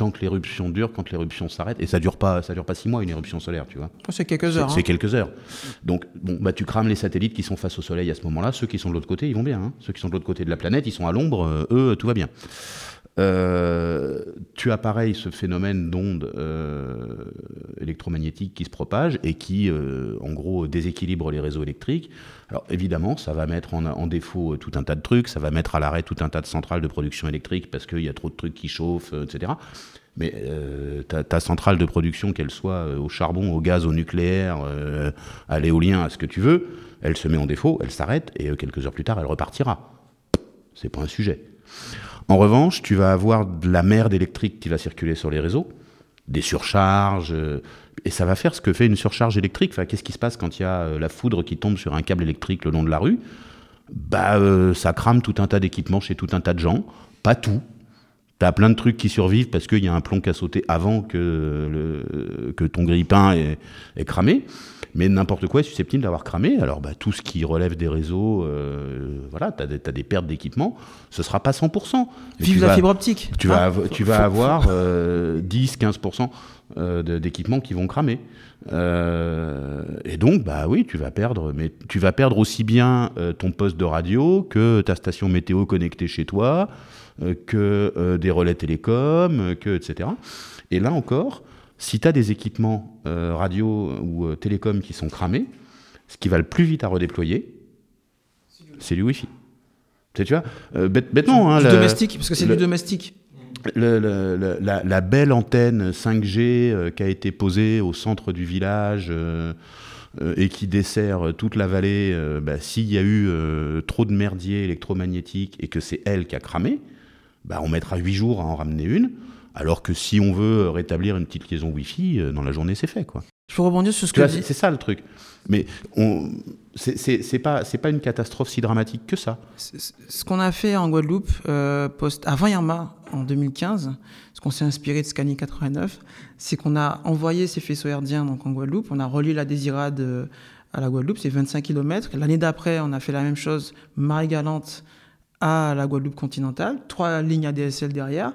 tant que l'éruption dure, quand l'éruption s'arrête, et ça dure pas, ça dure pas six mois une éruption solaire, tu vois. C'est quelques C'est heures. c'est hein. quelques heures. Donc bon, bah tu crames les satellites qui sont face au Soleil à ce moment-là. Ceux qui sont de l'autre côté, ils vont bien. hein. Ceux qui sont de l'autre côté de la planète, ils sont à l'ombre. euh, eux, tout va bien. Euh, tu as pareil ce phénomène d'ondes euh, électromagnétiques qui se propagent et qui, euh, en gros, déséquilibrent les réseaux électriques. Alors évidemment, ça va mettre en, défaut euh, tout un tas de trucs, ça va mettre à l'arrêt tout un tas de centrales de production électrique parce qu'il y a trop de trucs qui chauffent, etc. Mais ta, ta centrale de production, qu'elle soit au charbon, au gaz, au nucléaire, à l'éolien, à ce que tu veux, elle se met en défaut, elle s'arrête et quelques heures plus tard, elle repartira. C'est pas un sujet. En revanche, tu vas avoir de la merde électrique qui va circuler sur les réseaux, des surcharges, euh, et ça va faire ce que fait une surcharge électrique. Qu'est-ce qui se passe quand il y a euh, la foudre qui tombe sur un câble électrique le long de la rue? Bah, euh, ça crame tout un tas d'équipements chez tout un tas de gens, pas tout. T'as plein de trucs qui survivent parce qu'il y a un plomb qui a sauté avant que, le, que ton grille-pain est, est cramé. Mais n'importe quoi est susceptible d'avoir cramé. Alors, bah, tout ce qui relève des réseaux, euh, voilà, t'as des, t'as des pertes d'équipements. Ce sera pas 100%. mais Vive la vas- fibre optique. tu vas, Hein tu vas avoir euh, 10-15% euh, d'équipements qui vont cramer. Euh, et donc, bah oui, tu vas perdre, mais tu vas perdre aussi bien euh, ton poste de radio que ta station météo connectée chez toi, que euh, des relais télécoms, euh, que etc. Et là encore, si tu as des équipements euh, radio ou euh, télécoms qui sont cramés, ce qui va le plus vite à redéployer, c'est du Wi-Fi. Tu sais, tu vois, euh, bête- bêtement, hein, du la- domestique, parce que c'est le- du domestique. le- le- le- la, la belle antenne 5G euh, qui a été posée au centre du village euh, euh, et qui dessert toute la vallée, euh, bah, s'il y a eu euh, trop de merdier électromagnétique et que c'est elle qui a cramé, bah, on mettra 8 jours à en ramener une. Alors que si on veut rétablir une petite liaison Wi-Fi, euh, dans la journée c'est fait. quoi. Je peux rebondir sur ce que dit- C'est ça le truc. Mais on- c'est- pas, une catastrophe si dramatique que ça. C- c- Ce qu'on a fait en Guadeloupe, euh, post, avant Irma, en 2015, ce qu'on s'est inspiré de Scani 89, c'est qu'on a envoyé ces faisceaux herdiens donc, en Guadeloupe. On a relié la Désirade euh, à la Guadeloupe, c'est 25 km. L'année d'après, on a fait la même chose, Marie-Galante à la Guadeloupe continentale, trois lignes ADSL derrière,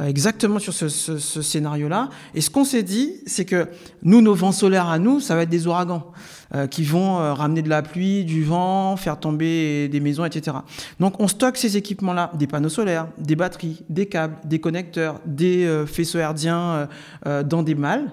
euh, exactement sur ce, ce, ce scénario-là. Et ce qu'on s'est dit, c'est que nous, nos vents solaires à nous, ça va être des ouragans euh, qui vont euh, ramener de la pluie, du vent, faire tomber des maisons, etc. Donc on stocke ces équipements-là, des panneaux solaires, des batteries, des câbles, des connecteurs, des euh, faisceaux herdiens euh, dans des malles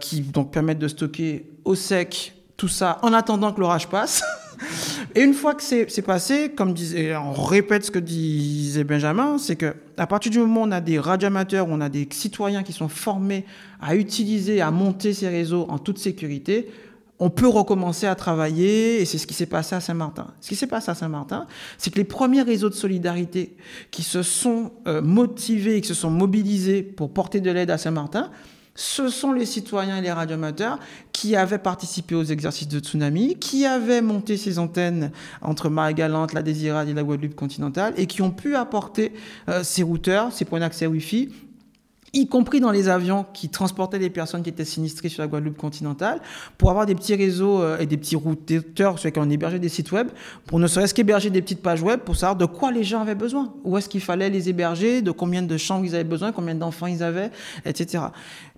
qui donc permettent de stocker au sec tout ça en attendant que l'orage passe. <laughs> Et une fois que c'est passé, comme disait, on répète ce que disait Benjamin, c'est que à partir du moment où on a des radioamateurs, on a des citoyens qui sont formés à utiliser, à monter ces réseaux en toute sécurité, on peut recommencer à travailler, et c'est ce qui s'est passé à Saint-Martin. Ce qui s'est passé à Saint-Martin, c'est que les premiers réseaux de solidarité qui se sont euh, motivés, qui se sont mobilisés pour porter de l'aide à Saint-Martin, ce sont les citoyens et les radioamateurs qui avaient participé aux exercices de tsunami, qui avaient monté ces antennes entre Marie-Galante, la Désirade et la Guadeloupe continentale, et qui ont pu apporter euh, ces routeurs, ces points d'accès Wi-Fi, y compris dans les avions qui transportaient les personnes qui étaient sinistrées sur la Guadeloupe continentale, pour avoir des petits réseaux euh, et des petits routeurs sur lesquels on hébergeait des sites web, pour ne serait-ce qu'héberger des petites pages web pour savoir de quoi les gens avaient besoin, où est-ce qu'il fallait les héberger, de combien de chambres ils avaient besoin, combien d'enfants ils avaient, etc.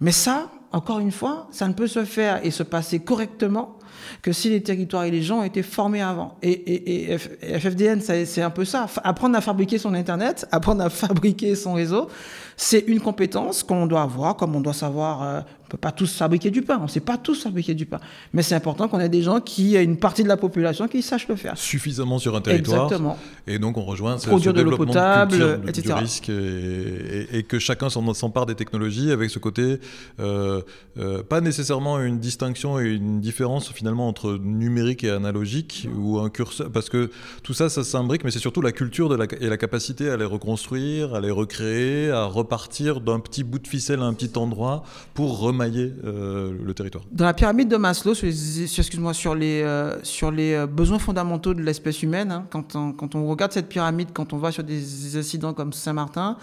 Mais ça, encore une fois, ça ne peut se faire et se passer correctement que si les territoires et les gens été formés avant. Et, et, et FFDN, c'est un peu ça. Apprendre à fabriquer son Internet, <laughs> apprendre à fabriquer son réseau, c'est une compétence qu'on doit avoir, comme on doit savoir, euh, on peut pas tous fabriquer du pain, on sait pas tous fabriquer du pain, mais c'est important qu'on ait des gens qui, une partie de la population, qui sachent le faire. Suffisamment sur un territoire. Exactement. Et donc on rejoint ce, Produire ce de l'eau développement potable, culture etc. du risque et, et- et que chacun s'en- s'empare des technologies avec ce côté, euh, euh, pas nécessairement une distinction et une différence finalement entre numérique et analogique ou un curseur, parce que tout ça, ça s'imbrique, mais c'est surtout la culture de la, et la capacité à les reconstruire, à les recréer, à repartir d'un petit bout de ficelle à un petit endroit pour remailler euh, le territoire. Dans la pyramide de Maslow, sur les, excuse-moi, sur les, euh, sur les euh, besoins fondamentaux de l'espèce humaine, hein, quand, on, quand on regarde cette pyramide, quand on va sur des incidents comme Saint-Martin,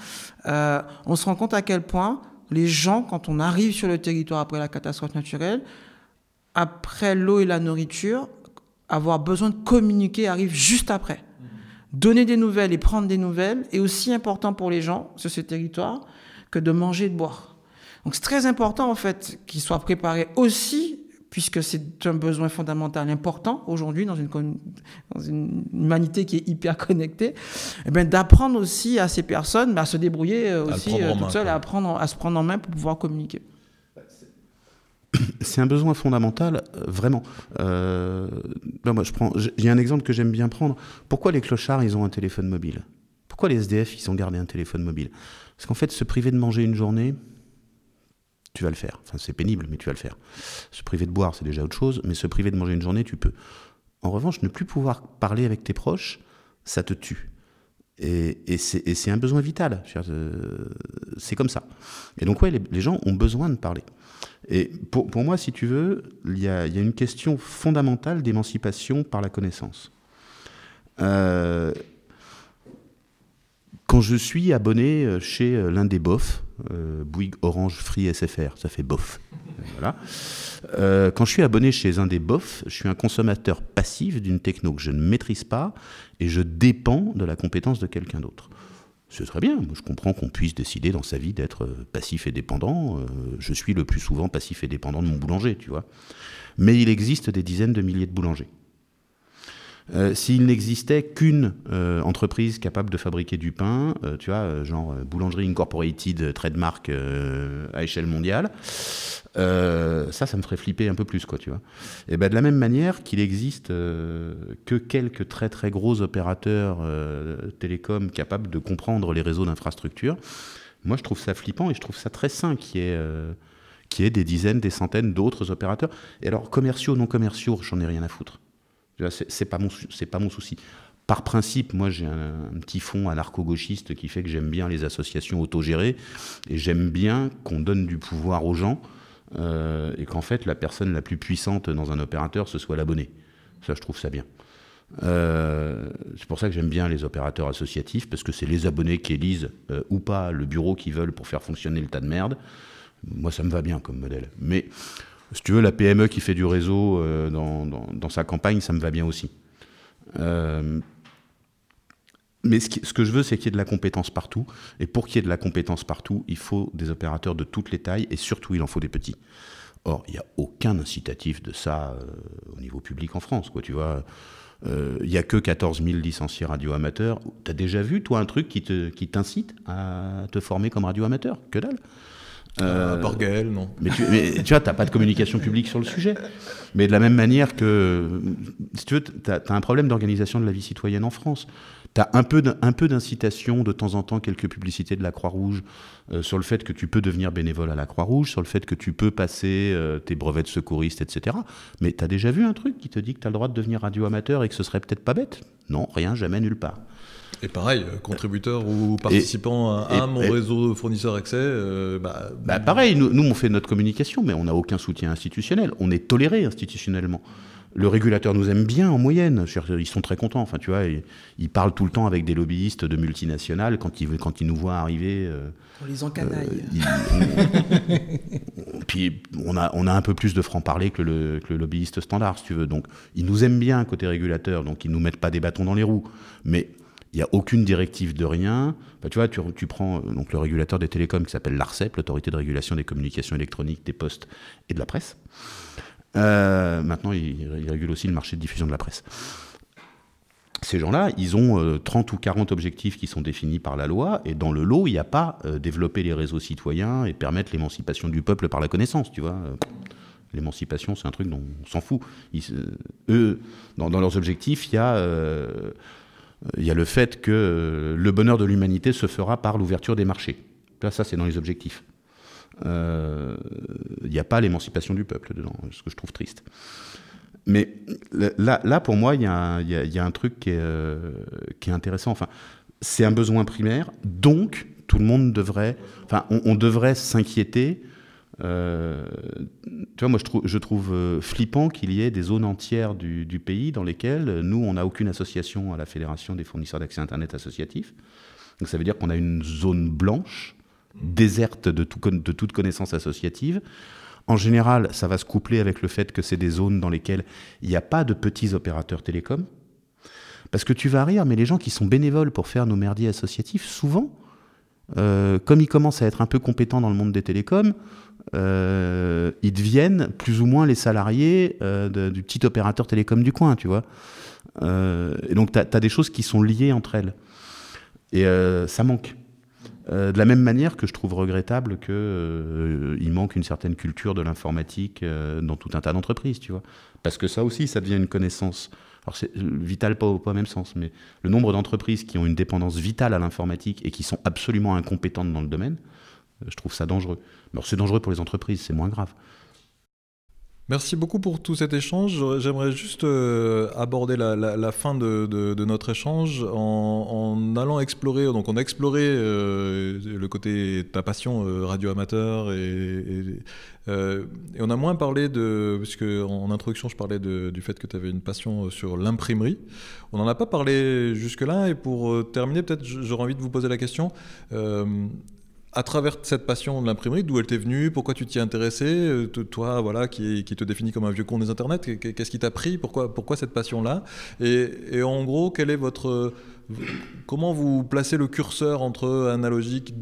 euh, on se rend compte à quel point les gens, quand on arrive sur le territoire après la catastrophe naturelle, après l'eau et la nourriture, avoir besoin de communiquer arrive juste après. Donner des nouvelles et prendre des nouvelles est aussi important pour les gens sur ce territoire que de manger et de boire. Donc c'est très important en fait qu'ils soient préparés aussi, puisque c'est un besoin fondamental important aujourd'hui dans une, dans une humanité qui est hyper connectée, eh ben, d'apprendre aussi à ces personnes bah, à se débrouiller euh, aussi euh, toutes seules, à, apprendre, à se prendre en main pour pouvoir communiquer. C'est un besoin fondamental, euh, vraiment. Euh, là, moi, je prends. j'ai- Il y a un exemple que j'aime bien prendre. Pourquoi les clochards, ils ont un téléphone mobile? Pourquoi les SDF, ils ont gardé un téléphone mobile? Parce qu'en fait, se priver de manger une journée, tu vas le faire. Enfin, c'est pénible, mais tu vas le faire. Se priver de boire, c'est déjà autre chose, mais se priver de manger une journée, tu peux. En revanche, ne plus pouvoir parler avec tes proches, ça te tue. Et, c'est un besoin vital. Euh, C'est comme ça. Et donc, ouais, les, gens ont besoin de parler. Et pour, moi, si tu veux, il y a, une question fondamentale d'émancipation par la connaissance. Euh, quand je suis abonné euh, chez l'un des BOF, euh, Bouygues, Orange, Free, SFR, ça fait BOF. Voilà. Euh, quand je suis abonné chez un des BOF, je suis un consommateur passif d'une techno que je ne maîtrise pas et je dépends de la compétence de quelqu'un d'autre. C'est très bien, je comprends qu'on puisse décider dans sa vie d'être euh, passif et dépendant. Euh, je suis le plus souvent passif et dépendant de mon boulanger, tu vois. Mais il existe des dizaines de milliers de boulangers. Euh, S'il n'existait qu'une euh, entreprise capable de fabriquer du pain, euh, tu vois, genre Boulangerie Incorporated, trademark à échelle mondiale, ça, ça me ferait flipper un peu plus, quoi, tu vois. Et ben de la même manière qu'il existe que quelques très très gros opérateurs télécoms capables de comprendre les réseaux d'infrastructures, moi je trouve ça flippant et je trouve ça très sain euh, qu'il y ait des dizaines, des centaines d'autres opérateurs. Et alors commerciaux, non commerciaux, j'en ai rien à foutre. C'est pas mon pas mon souci. Par principe, moi j'ai un, un petit fond anarcho-gauchiste qui fait que j'aime bien les associations autogérées et j'aime bien qu'on donne du pouvoir aux gens euh, et qu'en fait la personne la plus puissante dans un opérateur ce soit l'abonné. Ça, je trouve ça bien. Euh, c'est pour ça que j'aime bien les opérateurs associatifs parce que c'est les abonnés qui élisent euh, ou pas le bureau qu'ils veulent pour faire fonctionner le tas de merde. Moi, ça me va bien comme modèle. Mais si tu veux, la PME qui fait du réseau euh, dans, sa campagne, ça me va bien aussi. Euh, mais ce, que je veux, c'est qu'il y ait de la compétence partout. Et pour qu'il y ait de la compétence partout, il faut des opérateurs de toutes les tailles et surtout, il en faut des petits. Or, il n'y a aucun incitatif de ça euh, au niveau public en France. Quoi, tu vois, il n'y a que 14 000 licenciés radio-amateurs. Tu as déjà vu, toi, un truc qui t'incite à te former comme radio-amateur Que dalle? Euh, Gaël, non. Mais tu, mais, tu vois, tu n'as pas de communication publique sur le sujet. Mais de la même manière que, si tu veux, tu as, un problème d'organisation de la vie citoyenne en France. Tu as un peu d'incitation de temps en temps, quelques publicités de la Croix-Rouge euh, sur le fait que tu peux devenir bénévole à la Croix-Rouge, sur le fait que tu peux passer euh, tes brevets de secouriste, etc. Mais tu as déjà vu un truc qui te dit que tu as le droit de devenir radio-amateur et que ce serait peut-être pas bête? Non, rien, jamais, nulle part. Et pareil, euh, contributeur ou participant à, mon réseau fournisseur accès, euh, bah, bah, pareil, nous, nous, on fait notre communication, mais on n'a aucun soutien institutionnel. On est toléré institutionnellement. Le régulateur nous aime bien en moyenne. Ils sont très contents. Enfin, tu vois, ils, parlent tout le temps avec des lobbyistes de multinationales quand ils, quand ils nous voient arriver. Euh, on les encanaille. <laughs> puis on a, on a un peu plus de franc-parler que le, que le, lobbyiste standard, si tu veux. Donc, ils nous aiment bien côté régulateur, donc ils nous mettent pas des bâtons dans les roues. Mais il n'y a aucune directive de rien. tu vois, tu, prends euh, donc, le régulateur des télécoms qui s'appelle l'ARCEP, l'autorité de régulation des communications électroniques, des postes et de la presse. Euh, maintenant, il, régule aussi le marché de diffusion de la presse. Ces gens-là, ils ont 30 euh, ou 40 objectifs qui sont définis par la loi, et dans le lot, il n'y a pas développer les réseaux citoyens et permettre l'émancipation du peuple par la connaissance, tu vois. L'émancipation, c'est un truc dont on s'en fout. eux, dans, leurs objectifs, il y a il y a le fait que euh, le bonheur de l'humanité se fera par l'ouverture des marchés. ça, c'est dans les objectifs. Euh, il n'y a pas l'émancipation du peuple dedans, ce que je trouve triste. Mais là, là pour moi, il y, a un truc qui est, euh, qui est intéressant. Enfin, c'est un besoin primaire, donc tout le monde devrait, enfin, on devrait s'inquiéter euh, tu vois, moi, je, trouve euh, flippant qu'il y ait des zones entières du, pays dans lesquelles nous, on n'a aucune association à la Fédération des fournisseurs d'accès Internet associatif. Donc ça veut dire qu'on a une zone blanche, déserte de, de toute connaissance associative. En général, ça va se coupler avec le fait que c'est des zones dans lesquelles il n'y a pas de petits opérateurs télécoms. Parce que tu vas rire, mais les gens qui sont bénévoles pour faire nos merdiers associatifs, souvent, euh, comme ils commencent à être un peu compétents dans le monde des télécoms, euh, ils deviennent plus ou moins les salariés euh, du petit opérateur télécom du coin, tu vois. Et donc, tu as, des choses qui sont liées entre elles. Et ça manque. de la même manière que je trouve regrettable qu'il manque une certaine culture de l'informatique dans tout un tas d'entreprises, tu vois. Parce que ça aussi, ça devient une connaissance. Alors, c'est vital pas au même sens, mais le nombre d'entreprises qui ont une dépendance vitale à l'informatique et qui sont absolument incompétentes dans le domaine, je trouve ça dangereux. Alors c'est dangereux pour les entreprises, c'est moins grave. Merci beaucoup pour tout cet échange. J'aimerais juste euh, aborder la, fin de, notre échange en, allant explorer. Donc, on a exploré euh, le côté ta passion euh, radio amateur et, on a moins parlé de. Puisque en, introduction, je parlais du fait que tu avais une passion sur l'imprimerie. On n'en a pas parlé jusque-là. Et pour terminer, peut-être j'aurais envie de vous poser la question à travers cette passion de l'imprimerie, d'où elle t'est venue, pourquoi tu t'y es intéressé, euh, toi, voilà, qui, te définit comme un vieux con des internets, qu'est-ce qui t'a pris, pourquoi, cette passion-là? Et, en gros, comment vous placez le curseur entre analogique,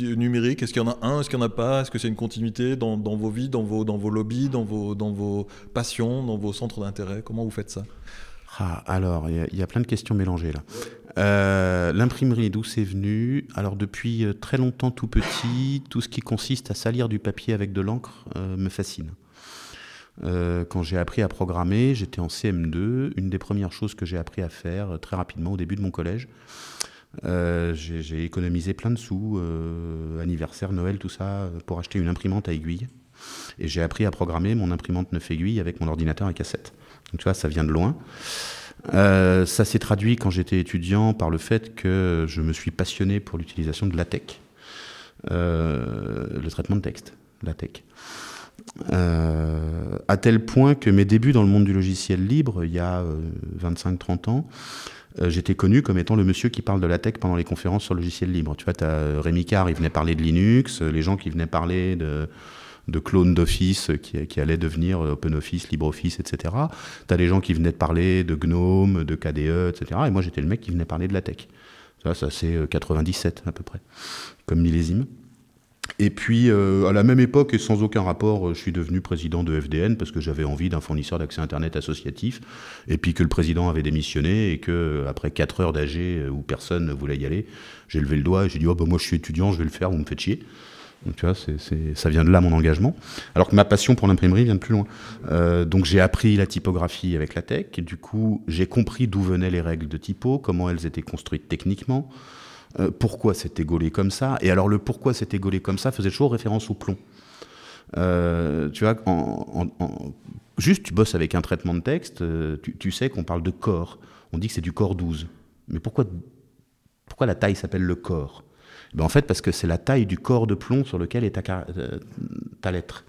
numérique? Est-ce qu'il y en a un, est-ce qu'il n'y en a pas? Est-ce que c'est une continuité dans, vos vies, dans vos, lobbies, dans vos, dans vos passions, dans vos centres d'intérêt? Comment vous faites ça? Ah, alors, il y, a plein de questions mélangées là. Euh, l'imprimerie, d'où c'est venu? Alors depuis euh, très longtemps, tout petit, tout ce qui consiste à salir du papier avec de l'encre euh, me fascine. quand j'ai appris à programmer, j'étais en CM2. Une des premières choses que j'ai appris à faire très rapidement au début de mon collège, j'ai économisé plein de sous, anniversaire, Noël, tout ça, pour acheter une imprimante à aiguille. Et j'ai appris à programmer mon imprimante 9 aiguilles avec mon ordinateur à cassette. Donc tu vois, ça vient de loin. Euh, ça s'est traduit quand j'étais étudiant par le fait que je me suis passionné pour l'utilisation de LaTeX, euh, le traitement de texte, LaTeX. Euh, à tel point que mes débuts dans le monde du logiciel libre, il y a 25-30 ans, j'étais connu comme étant le monsieur qui parle de LaTeX pendant les conférences sur le logiciel libre. Tu vois, as Rémi Carr, il venait parler de Linux, les gens qui venaient parler de de clones d'Office qui, qui allaient devenir OpenOffice, LibreOffice, etc. Tu as des gens qui venaient de parler de GNOME, de KDE, etc. Et moi, j'étais le mec qui venait parler de la tech. Ça, c'est euh, 97 à peu près, comme millésime. Et puis, euh, à la même époque et sans aucun rapport, euh, je suis devenu président de FDN parce que j'avais envie d'un fournisseur d'accès Internet associatif. Et puis que le président avait démissionné et que euh, après 4 heures d'AG euh, où personne ne voulait y aller, j'ai levé le doigt et j'ai dit oh, bah, Moi, je suis étudiant, je vais le faire, vous me faites chier. Donc, tu vois, ça vient de là mon engagement. Alors que ma passion pour l'imprimerie vient de plus loin. Euh, donc, j'ai appris la typographie avec la tech. Du coup, j'ai compris d'où venaient les règles de typo, comment elles étaient construites techniquement. Euh, pourquoi c'était gaulé comme ça. Et alors le pourquoi c'était gaulé comme ça faisait toujours référence au plomb. Euh, tu vois, juste tu bosses avec un traitement de texte, tu, sais qu'on parle de corps. On dit que c'est du corps 12. Mais pourquoi la taille s'appelle le corps? Ben En fait, parce que c'est la taille du corps de plomb sur lequel est euh, ta lettre.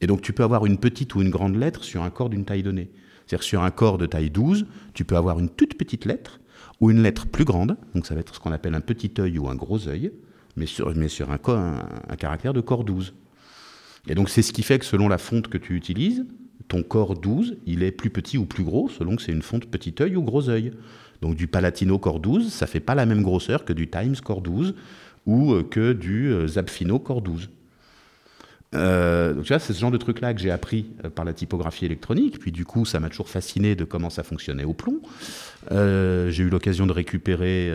Et donc tu peux avoir une petite ou une grande lettre sur un corps d'une taille donnée. C'est-à-dire sur un corps de taille 12, tu peux avoir une toute petite lettre ou une lettre plus grande, donc ça va être ce qu'on appelle un petit œil ou un gros œil, mais sur, un- un caractère de corps 12. Et donc c'est ce qui fait que selon la fonte que tu utilises, ton corps 12, il est plus petit ou plus gros selon que c'est une fonte petit œil ou gros œil. Donc du Palatino corps 12, ça fait pas la même grosseur que du Times corps 12 ou euh, que du euh, Zapfino corps 12. Euh, tu vois, c'est ce genre de truc-là que j'ai appris par la typographie électronique. Puis du coup, ça m'a toujours fasciné de comment ça fonctionnait au plomb. J'ai eu l'occasion de récupérer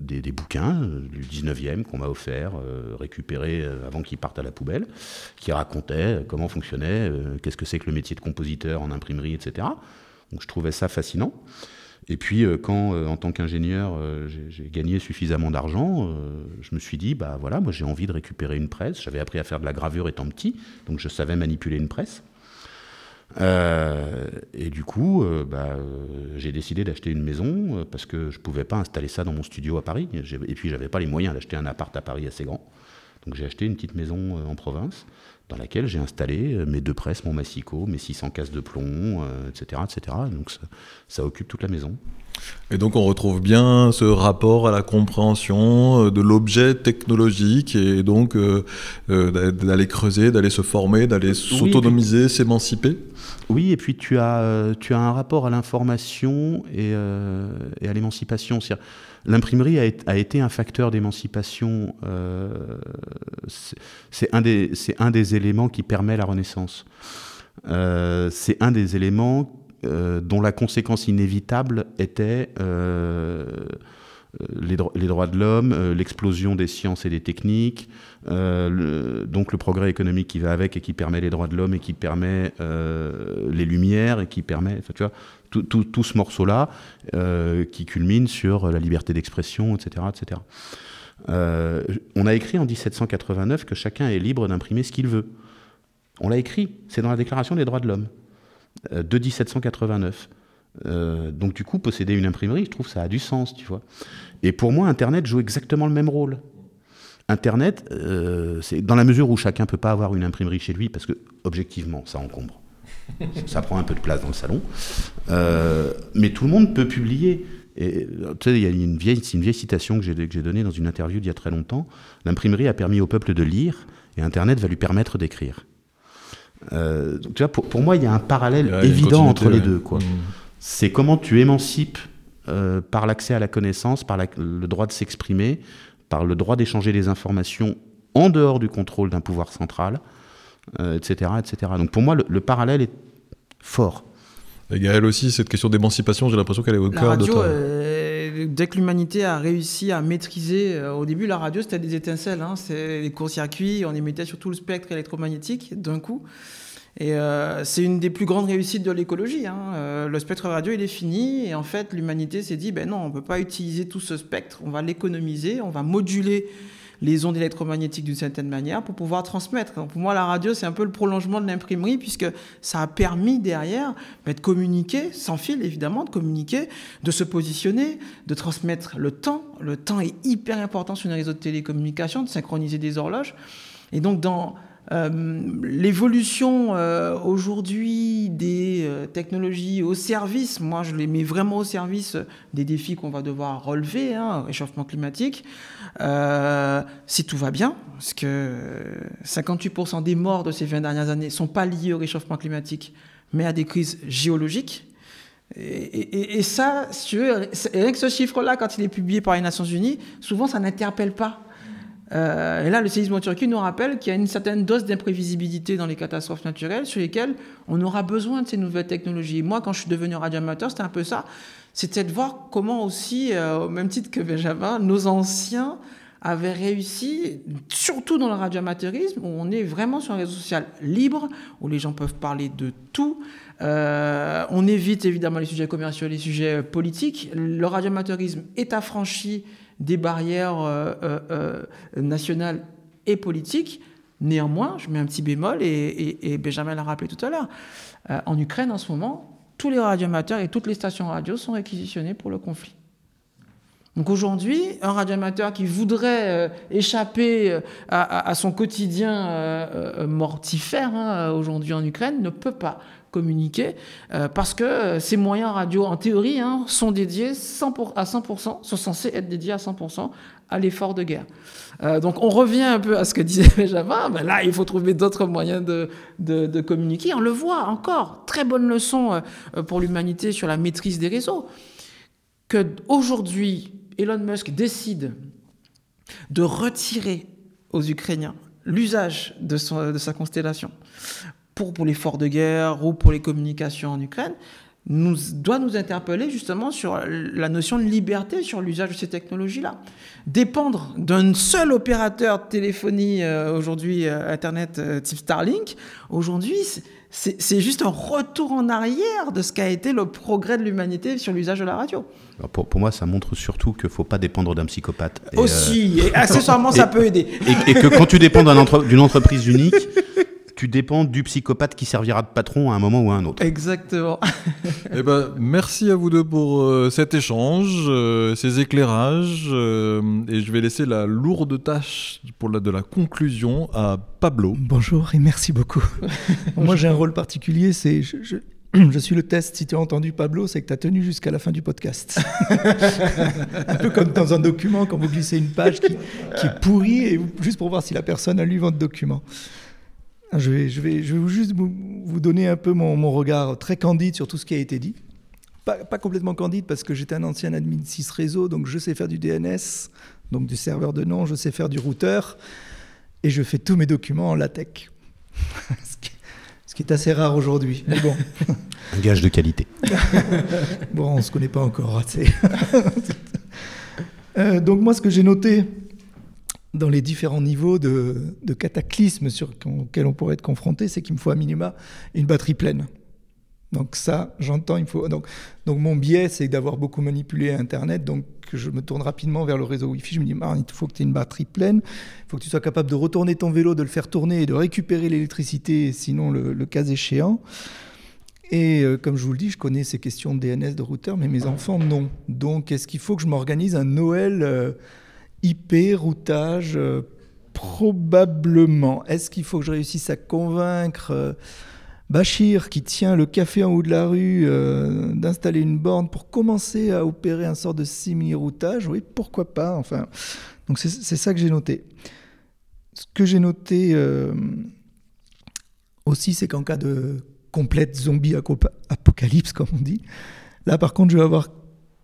des, bouquins du 19e qu'on m'a offert, récupérés avant qu'ils partent à la poubelle, qui racontaient comment fonctionnait, qu'est-ce que c'est que le métier de compositeur en imprimerie, etc. Donc je trouvais ça fascinant. Et puis euh, quand, euh, en tant qu'ingénieur, euh, j'ai- gagné suffisamment d'argent, je me suis dit, bah voilà, moi j'ai envie de récupérer une presse. J'avais appris à faire de la gravure étant petit, donc je savais manipuler une presse. Et du coup, bah, j'ai décidé d'acheter une maison parce que je pouvais pas installer ça dans mon studio à Paris. Et puis, j'avais pas les moyens d'acheter un appart à Paris assez grand. Donc, j'ai acheté une petite maison en province dans laquelle j'ai installé euh, mes deux presses, mon massicot, mes 600 cases de plomb, euh, etc., etc. Donc, ça, ça occupe toute la maison. Et donc on retrouve bien ce rapport à la compréhension euh, de l'objet technologique et donc euh, d'a- d'aller creuser, d'aller se former, d'aller s'autonomiser, s'émanciper? Oui, et puis tu as, tu as un rapport à l'information et, euh, et à l'émancipation. C'est-à-dire, L'imprimerie a, été- un facteur d'émancipation. euh, c'est- un, des- éléments qui permet la Renaissance. Euh, c'est un des éléments euh, dont la conséquence inévitable était les, dro- les droits de l'homme, l'explosion des sciences et des techniques, donc le progrès économique qui va avec et qui permet les droits de l'homme et qui permet les lumières et qui permet, tu vois, tout, ce morceau-là euh, qui culmine sur la liberté d'expression, etc., etc. Euh, on a écrit en 1789 que chacun est libre d'imprimer ce qu'il veut. On l'a écrit, c'est dans la Déclaration des droits de l'homme euh, de 1789. Euh, donc du coup, posséder une imprimerie, je trouve ça a du sens, tu vois. Et pour moi, Internet joue exactement le même rôle. Internet, c'est dans la mesure où chacun peut pas avoir une imprimerie chez lui, parce que objectivement, ça encombre. <laughs> ça prend un peu de place dans le salon. Euh, mais tout le monde peut publier. Et, tu sais, il y a une vieille, c'est une vieille citation que j'ai que j'ai donnée dans une interview d'il y a très longtemps. L'imprimerie a permis au peuple de lire, et Internet va lui permettre d'écrire. Euh, donc, tu vois, pour, pour moi, il y a un parallèle Ouais, évident entre les ouais. deux. Quoi. Mmh. C'est comment tu émancipes euh, par l'accès à la connaissance, par la- le droit de s'exprimer, par le droit d'échanger des informations en dehors du contrôle d'un pouvoir central, euh, etc., etc. Donc pour moi, le, le parallèle est fort. Et Gaël aussi, cette question d'émancipation, j'ai l'impression qu'elle est au La cœur de radio, ta... euh, dès que l'humanité a réussi à maîtriser, euh, au début la radio c'était des étincelles, hein, c'était les courts-circuits, on émettait sur tout le spectre électromagnétique d'un coup. Et euh, c'est une des plus grandes réussites de l'écologie. hein. Euh, le spectre radio, il est fini. Et en fait, l'humanité s'est dit, ben non, on ne peut pas utiliser tout ce spectre. On va l'économiser, on va moduler les ondes électromagnétiques d'une certaine manière pour pouvoir transmettre. Pour moi, la radio, c'est un peu le prolongement de l'imprimerie puisque ça a permis derrière ben, de communiquer, sans fil évidemment, de communiquer, de se positionner, de transmettre le temps. Le temps est hyper important sur les réseaux de télécommunications, de synchroniser des horloges. Et donc, dans l'évolution euh, aujourd'hui des euh, technologies au service, moi je les mets vraiment au service des défis qu'on va devoir relever, hein, réchauffement climatique. Euh, si tout va bien, parce que 58% des morts de ces 20 dernières années ne sont pas liés au réchauffement climatique, mais à des crises géologiques. Et, ça, si tu veux, rien que ce chiffre-là, quand il est publié par les Nations Unies, souvent ça n'interpelle pas. Euh, et là, le séisme en Turquie nous rappelle qu'il y a une certaine dose d'imprévisibilité dans les catastrophes naturelles sur lesquelles on aura besoin de ces nouvelles technologies. Moi, quand je suis devenu radioamateur, c'était un peu ça. C'était de voir comment aussi, euh, au même titre que Benjamin, nos anciens avaient réussi, surtout dans le radioamateurisme, où on est vraiment sur un réseau social libre, où les gens peuvent parler de tout. Euh, on évite évidemment les sujets commerciaux, les sujets politiques. Le radioamateurisme est affranchi des barrières euh, euh, euh, nationales et politiques. Néanmoins, je mets un petit bémol, et, Benjamin l'a rappelé tout à l'heure, en Ukraine en ce moment, tous les radioamateurs et toutes les stations radio sont réquisitionnés pour le conflit. Donc aujourd'hui, un radioamateur qui voudrait échapper à, son quotidien mortifère hein, aujourd'hui en Ukraine ne peut pas communiquer euh, parce que euh, ces moyens radio, en théorie, hein, sont dédiés 100 pour- à 100%, sont censés être dédiés à 100% à l'effort de guerre. Euh, donc on revient un peu à ce que <laughs> disait Benjamin. Ben là, il faut trouver d'autres moyens de, de- communiquer. On le voit encore. Très bonne leçon pour l'humanité sur la maîtrise des réseaux. Que aujourd'hui, Elon Musk décide de retirer aux Ukrainiens l'usage de, de sa constellation pour, pour l'effort de guerre ou pour les communications en Ukraine, nous, doit nous interpeller justement sur la notion de liberté sur l'usage de ces technologies-là. Dépendre d'un seul opérateur de téléphonie euh, aujourd'hui, euh, Internet euh, type Starlink, aujourd'hui, c'est- juste un retour en arrière de ce qu'a été le progrès de l'humanité sur l'usage de la radio. Alors, Pour, pour moi, ça montre surtout qu'il ne faut pas dépendre d'un psychopathe. Et, euh, Aussi, et accessoirement, ça <laughs> peut aider. et, et que quand tu dépends entre- d'une entreprise unique, <laughs> tu dépends du psychopathe qui servira de patron à un moment ou à un autre. Exactement. <laughs> Eh ben, merci à vous deux pour euh, cet échange, euh, ces éclairages, euh, et je vais laisser la lourde tâche pour la, de la conclusion à Pablo. Bonjour et merci beaucoup. <laughs> Moi, j'ai un rôle particulier, c'est je, je- je suis le test. Si tu as entendu Pablo, c'est que tu as tenu jusqu'à la fin du podcast. <laughs> un peu comme dans un document, quand vous glissez une page qui, qui est pourrie, et vous- juste pour voir si la personne a lu votre document. Je vais, je vais, je vais juste vous, donner un peu mon, mon regard très candide sur tout ce qui a été dit. Pas, pas complètement candide parce que j'étais un ancien admin 6 réseau, donc je sais faire du DNS, donc du serveur de nom, je sais faire du routeur, et je fais tous mes documents en LaTeX. <laughs> ce, qui, ce qui est assez rare aujourd'hui. Mais bon, Un gage de qualité. <laughs> bon on ne se connaît pas encore. assez. <laughs> Euh, donc moi, ce que j'ai noté dans les différents niveaux de, de cataclysmes sur, auxquels on pourrait être confronté, c'est qu'il me faut à minima une batterie pleine. Donc ça, j'entends, il faut. Donc, mon biais, c'est d'avoir beaucoup manipulé Internet. Donc je me tourne rapidement vers le réseau Wi-Fi. Je me dis, Ah, il faut que tu aies une batterie pleine. Il faut que tu sois capable de retourner ton vélo, de le faire tourner et de récupérer l'électricité, sinon le, le cas échéant. Et euh, comme je vous le dis, je connais ces questions de DNS, de routeur, mais mes enfants, non. Donc, est-ce qu'il faut que je m'organise un Noël euh, IP, routage euh, Probablement. Est-ce qu'il faut que je réussisse à convaincre euh, Bachir, qui tient le café en haut de la rue, euh, d'installer une borne pour commencer à opérer un sort de simili-routage Oui, pourquoi pas Enfin, donc c'est ça que j'ai noté. Ce que j'ai noté aussi, c'est qu'en cas de complète zombie apocalypse, comme on dit, là par contre, je vais avoir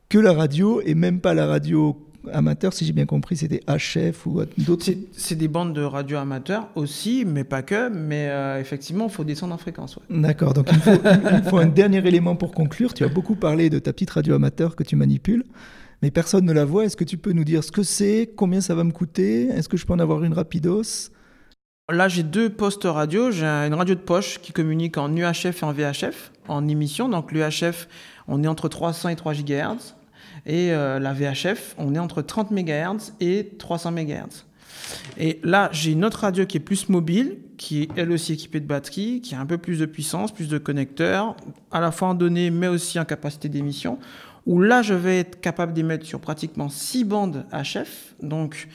que la radio et même pas la radio amateur, si j'ai bien compris, c'était HF ou d'autres. C'est des bandes de radio amateurs aussi, mais pas que. Mais euh, effectivement, il faut descendre en fréquence. ouais. D'accord, donc il faut, il faut un dernier élément pour conclure. Tu as beaucoup parlé de ta petite radio amateur que tu manipules, mais personne ne la voit. Est-ce que tu peux nous dire ce que c'est, combien ça va me coûter? Est-ce que je peux en avoir une rapidos? Là, j'ai deux postes radio. J'ai une radio de poche qui communique en UHF et en VHF en émission. Donc l'UHF, on est entre 300 et 3 GHz. Et euh, la VHF, on est entre 30 MHz et 300 MHz. Et là, j'ai une autre radio qui est plus mobile, qui est elle aussi équipée de batterie, qui a un peu plus de puissance, plus de connecteurs, à la fois en données, mais aussi en capacité d'émission, où là, je vais être capable d'émettre sur pratiquement 6 bandes HF, donc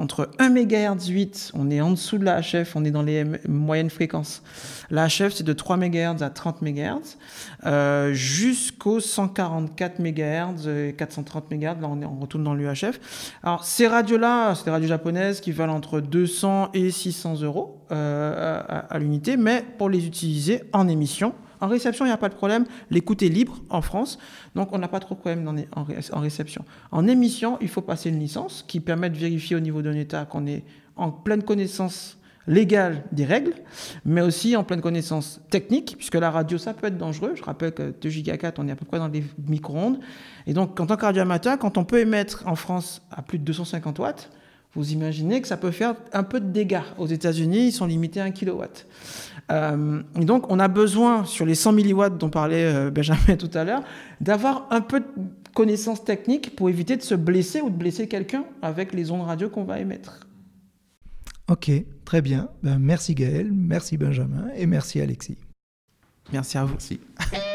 entre 1 MHz 8, on est en dessous de la HF, on est dans les moyennes fréquences. La HF, c'est de 3 MHz à 30 MHz, euh, jusqu'aux 144 MHz et 430 MHz, là on, retourne dans l'UHF. Alors ces radios-là, c'est des radios japonaises qui valent entre 200 et 600 euros euh, à l'unité, mais pour les utiliser en émission, En réception, il n'y a pas de problème. L'écoute est libre en France, donc on n'a pas trop de problème en, réception. En émission, il faut passer une licence qui permet de vérifier au niveau d'un État qu'on est en pleine connaissance légale des règles, mais aussi en pleine connaissance technique, puisque la radio, ça peut être dangereux. Je rappelle que 2 4 on est à peu près dans les micro-ondes. Et donc, en tant que radioamateur, quand on peut émettre en France à plus de 250 watts, vous imaginez que ça peut faire un peu de dégâts. Aux États-Unis, ils sont limités à 1 kW. Euh, donc, on a besoin, sur les 100 milliwatts dont parlait euh, Benjamin <laughs> tout à l'heure, d'avoir un peu de connaissances techniques pour éviter de se blesser ou de blesser quelqu'un avec les ondes radio qu'on va émettre. Ok, très bien. Ben, merci Gaël, merci Benjamin et merci Alexis. Merci à vous. Merci. <laughs>